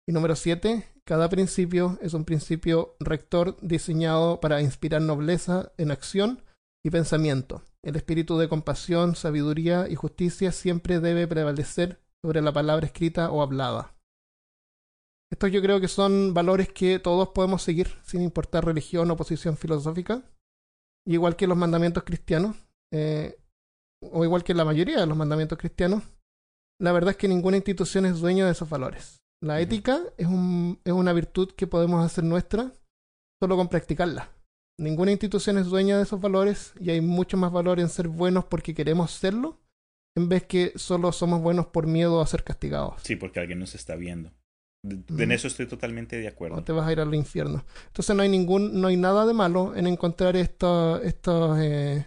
Y número 7. Cada principio es un principio rector diseñado para inspirar nobleza en acción y pensamiento. El espíritu de compasión, sabiduría y justicia siempre debe prevalecer sobre la palabra escrita o hablada. Estos yo creo que son valores que todos podemos seguir sin importar religión o posición filosófica, igual que los mandamientos cristianos, eh, o igual que la mayoría de los mandamientos cristianos. La verdad es que ninguna institución es dueña de esos valores. La ética es, un, es una virtud que podemos hacer nuestra solo con practicarla. Ninguna institución es dueña de esos valores y hay mucho más valor en ser buenos porque queremos serlo en vez que solo somos buenos por miedo a ser castigados. Sí, porque alguien nos está viendo. De- En Ujú. eso estoy totalmente de acuerdo. o te vas a ir al infierno. Entonces no hay ningún, no hay nada de malo en encontrar estos, estos, eh,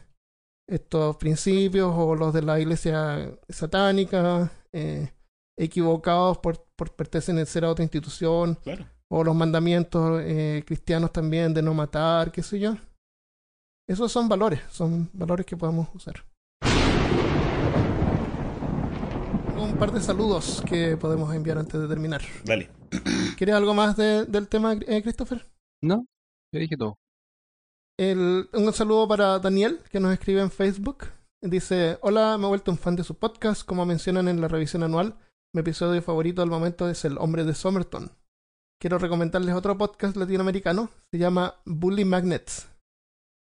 estos principios o los de la iglesia satánica eh, equivocados por, por pertenecer a otra institución Claro. o los mandamientos eh, cristianos también de no matar, qué sé yo. Esos son valores, son valores que podemos usar. Un par de saludos que podemos enviar antes de terminar. Dale. ¿Quieres algo más de- del tema, eh, Christopher? No, ya dije todo. El- un saludo para Daniel, que nos escribe en Facebook. Dice, hola, me he vuelto un fan de su podcast. Como mencionan en la revisión anual, mi episodio favorito del momento es El hombre de Somerton. Quiero recomendarles otro podcast latinoamericano. Se llama Bully Magnets.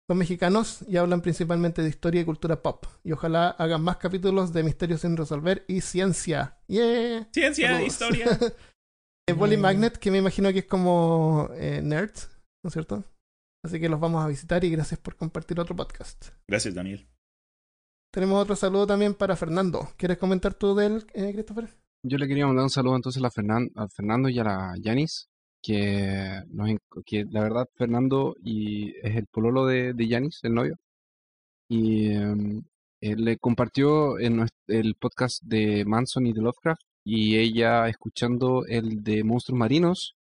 Son mexicanos y hablan principalmente de historia y cultura pop. Y ojalá hagan más capítulos de Misterios sin resolver y ciencia. ¡Yeah! Ciencia, Saludos. historia. Eh, Bully Magnet, que me imagino que es como eh, Nerds, ¿no es cierto? Así que los vamos a visitar y gracias por compartir otro podcast. Gracias, Daniel. Tenemos otro saludo también para Fernando. ¿Quieres comentar tú de él, eh, Christopher? Yo le quería mandar un saludo entonces a, Fernan- a Fernando y a la Yanis, que, la verdad Fernando y es el pololo de, Yanis, el novio, y em, él le compartió en el podcast de Manson y de Lovecraft, y ella escuchando el de Monstruos Marinos,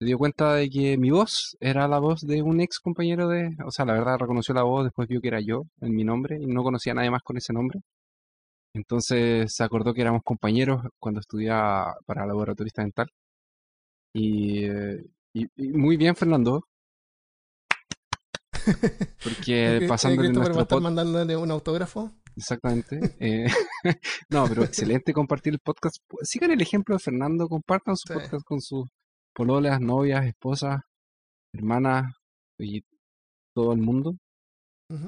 se dio cuenta de que mi voz era la voz de un ex compañero de, o sea, la verdad reconoció la voz, después vio que era yo en mi nombre, y no conocía a nadie más con ese nombre. Entonces se acordó que éramos compañeros cuando estudiaba para laboratorista dental. Y, eh, y- y muy bien, Fernando. Porque va a nuestro estar pod- mandándole un autógrafo. Exactamente. eh, no, pero excelente compartir el podcast. Sigan el ejemplo de Fernando, compartan su Sí. podcast con sus pololas, novias, esposas, hermanas y todo el mundo.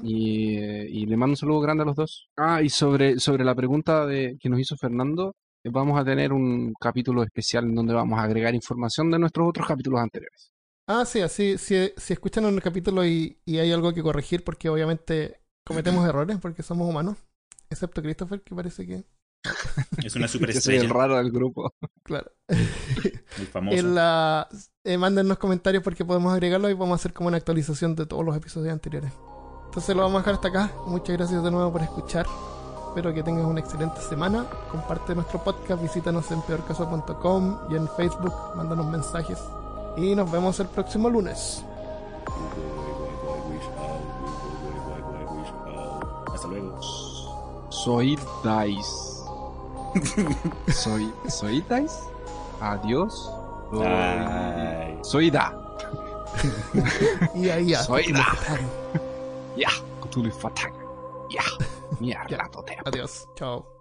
Y, eh, y le mando un saludo grande a los dos. Ah, y sobre, sobre la pregunta de, que nos hizo Fernando, vamos a tener un capítulo especial en donde vamos a agregar información de nuestros otros capítulos anteriores. Ah, sí, así, si, si escuchan un capítulo y, y hay algo que corregir, porque obviamente cometemos errores, porque somos humanos, excepto Christopher, que parece que, Es una Yo soy el superestrella. raro del grupo. claro. El famoso. En la, eh, mándennos comentarios porque podemos agregarlo y vamos a hacer como una actualización de todos los episodios anteriores. Entonces lo vamos a dejar hasta acá. Muchas gracias de nuevo por escuchar. Espero que tengas una excelente semana. Comparte nuestro podcast, visítanos en peorcaso.com y en Facebook, mándanos mensajes. Y nos vemos el próximo lunes. Hasta luego. Soy Dice. soy, soy Dice. Adiós. Soy, soy Da. Y ahí ya. Soy da. Ya. Cthulhu Fatang. Ya. Mierda. Adiós. Chao.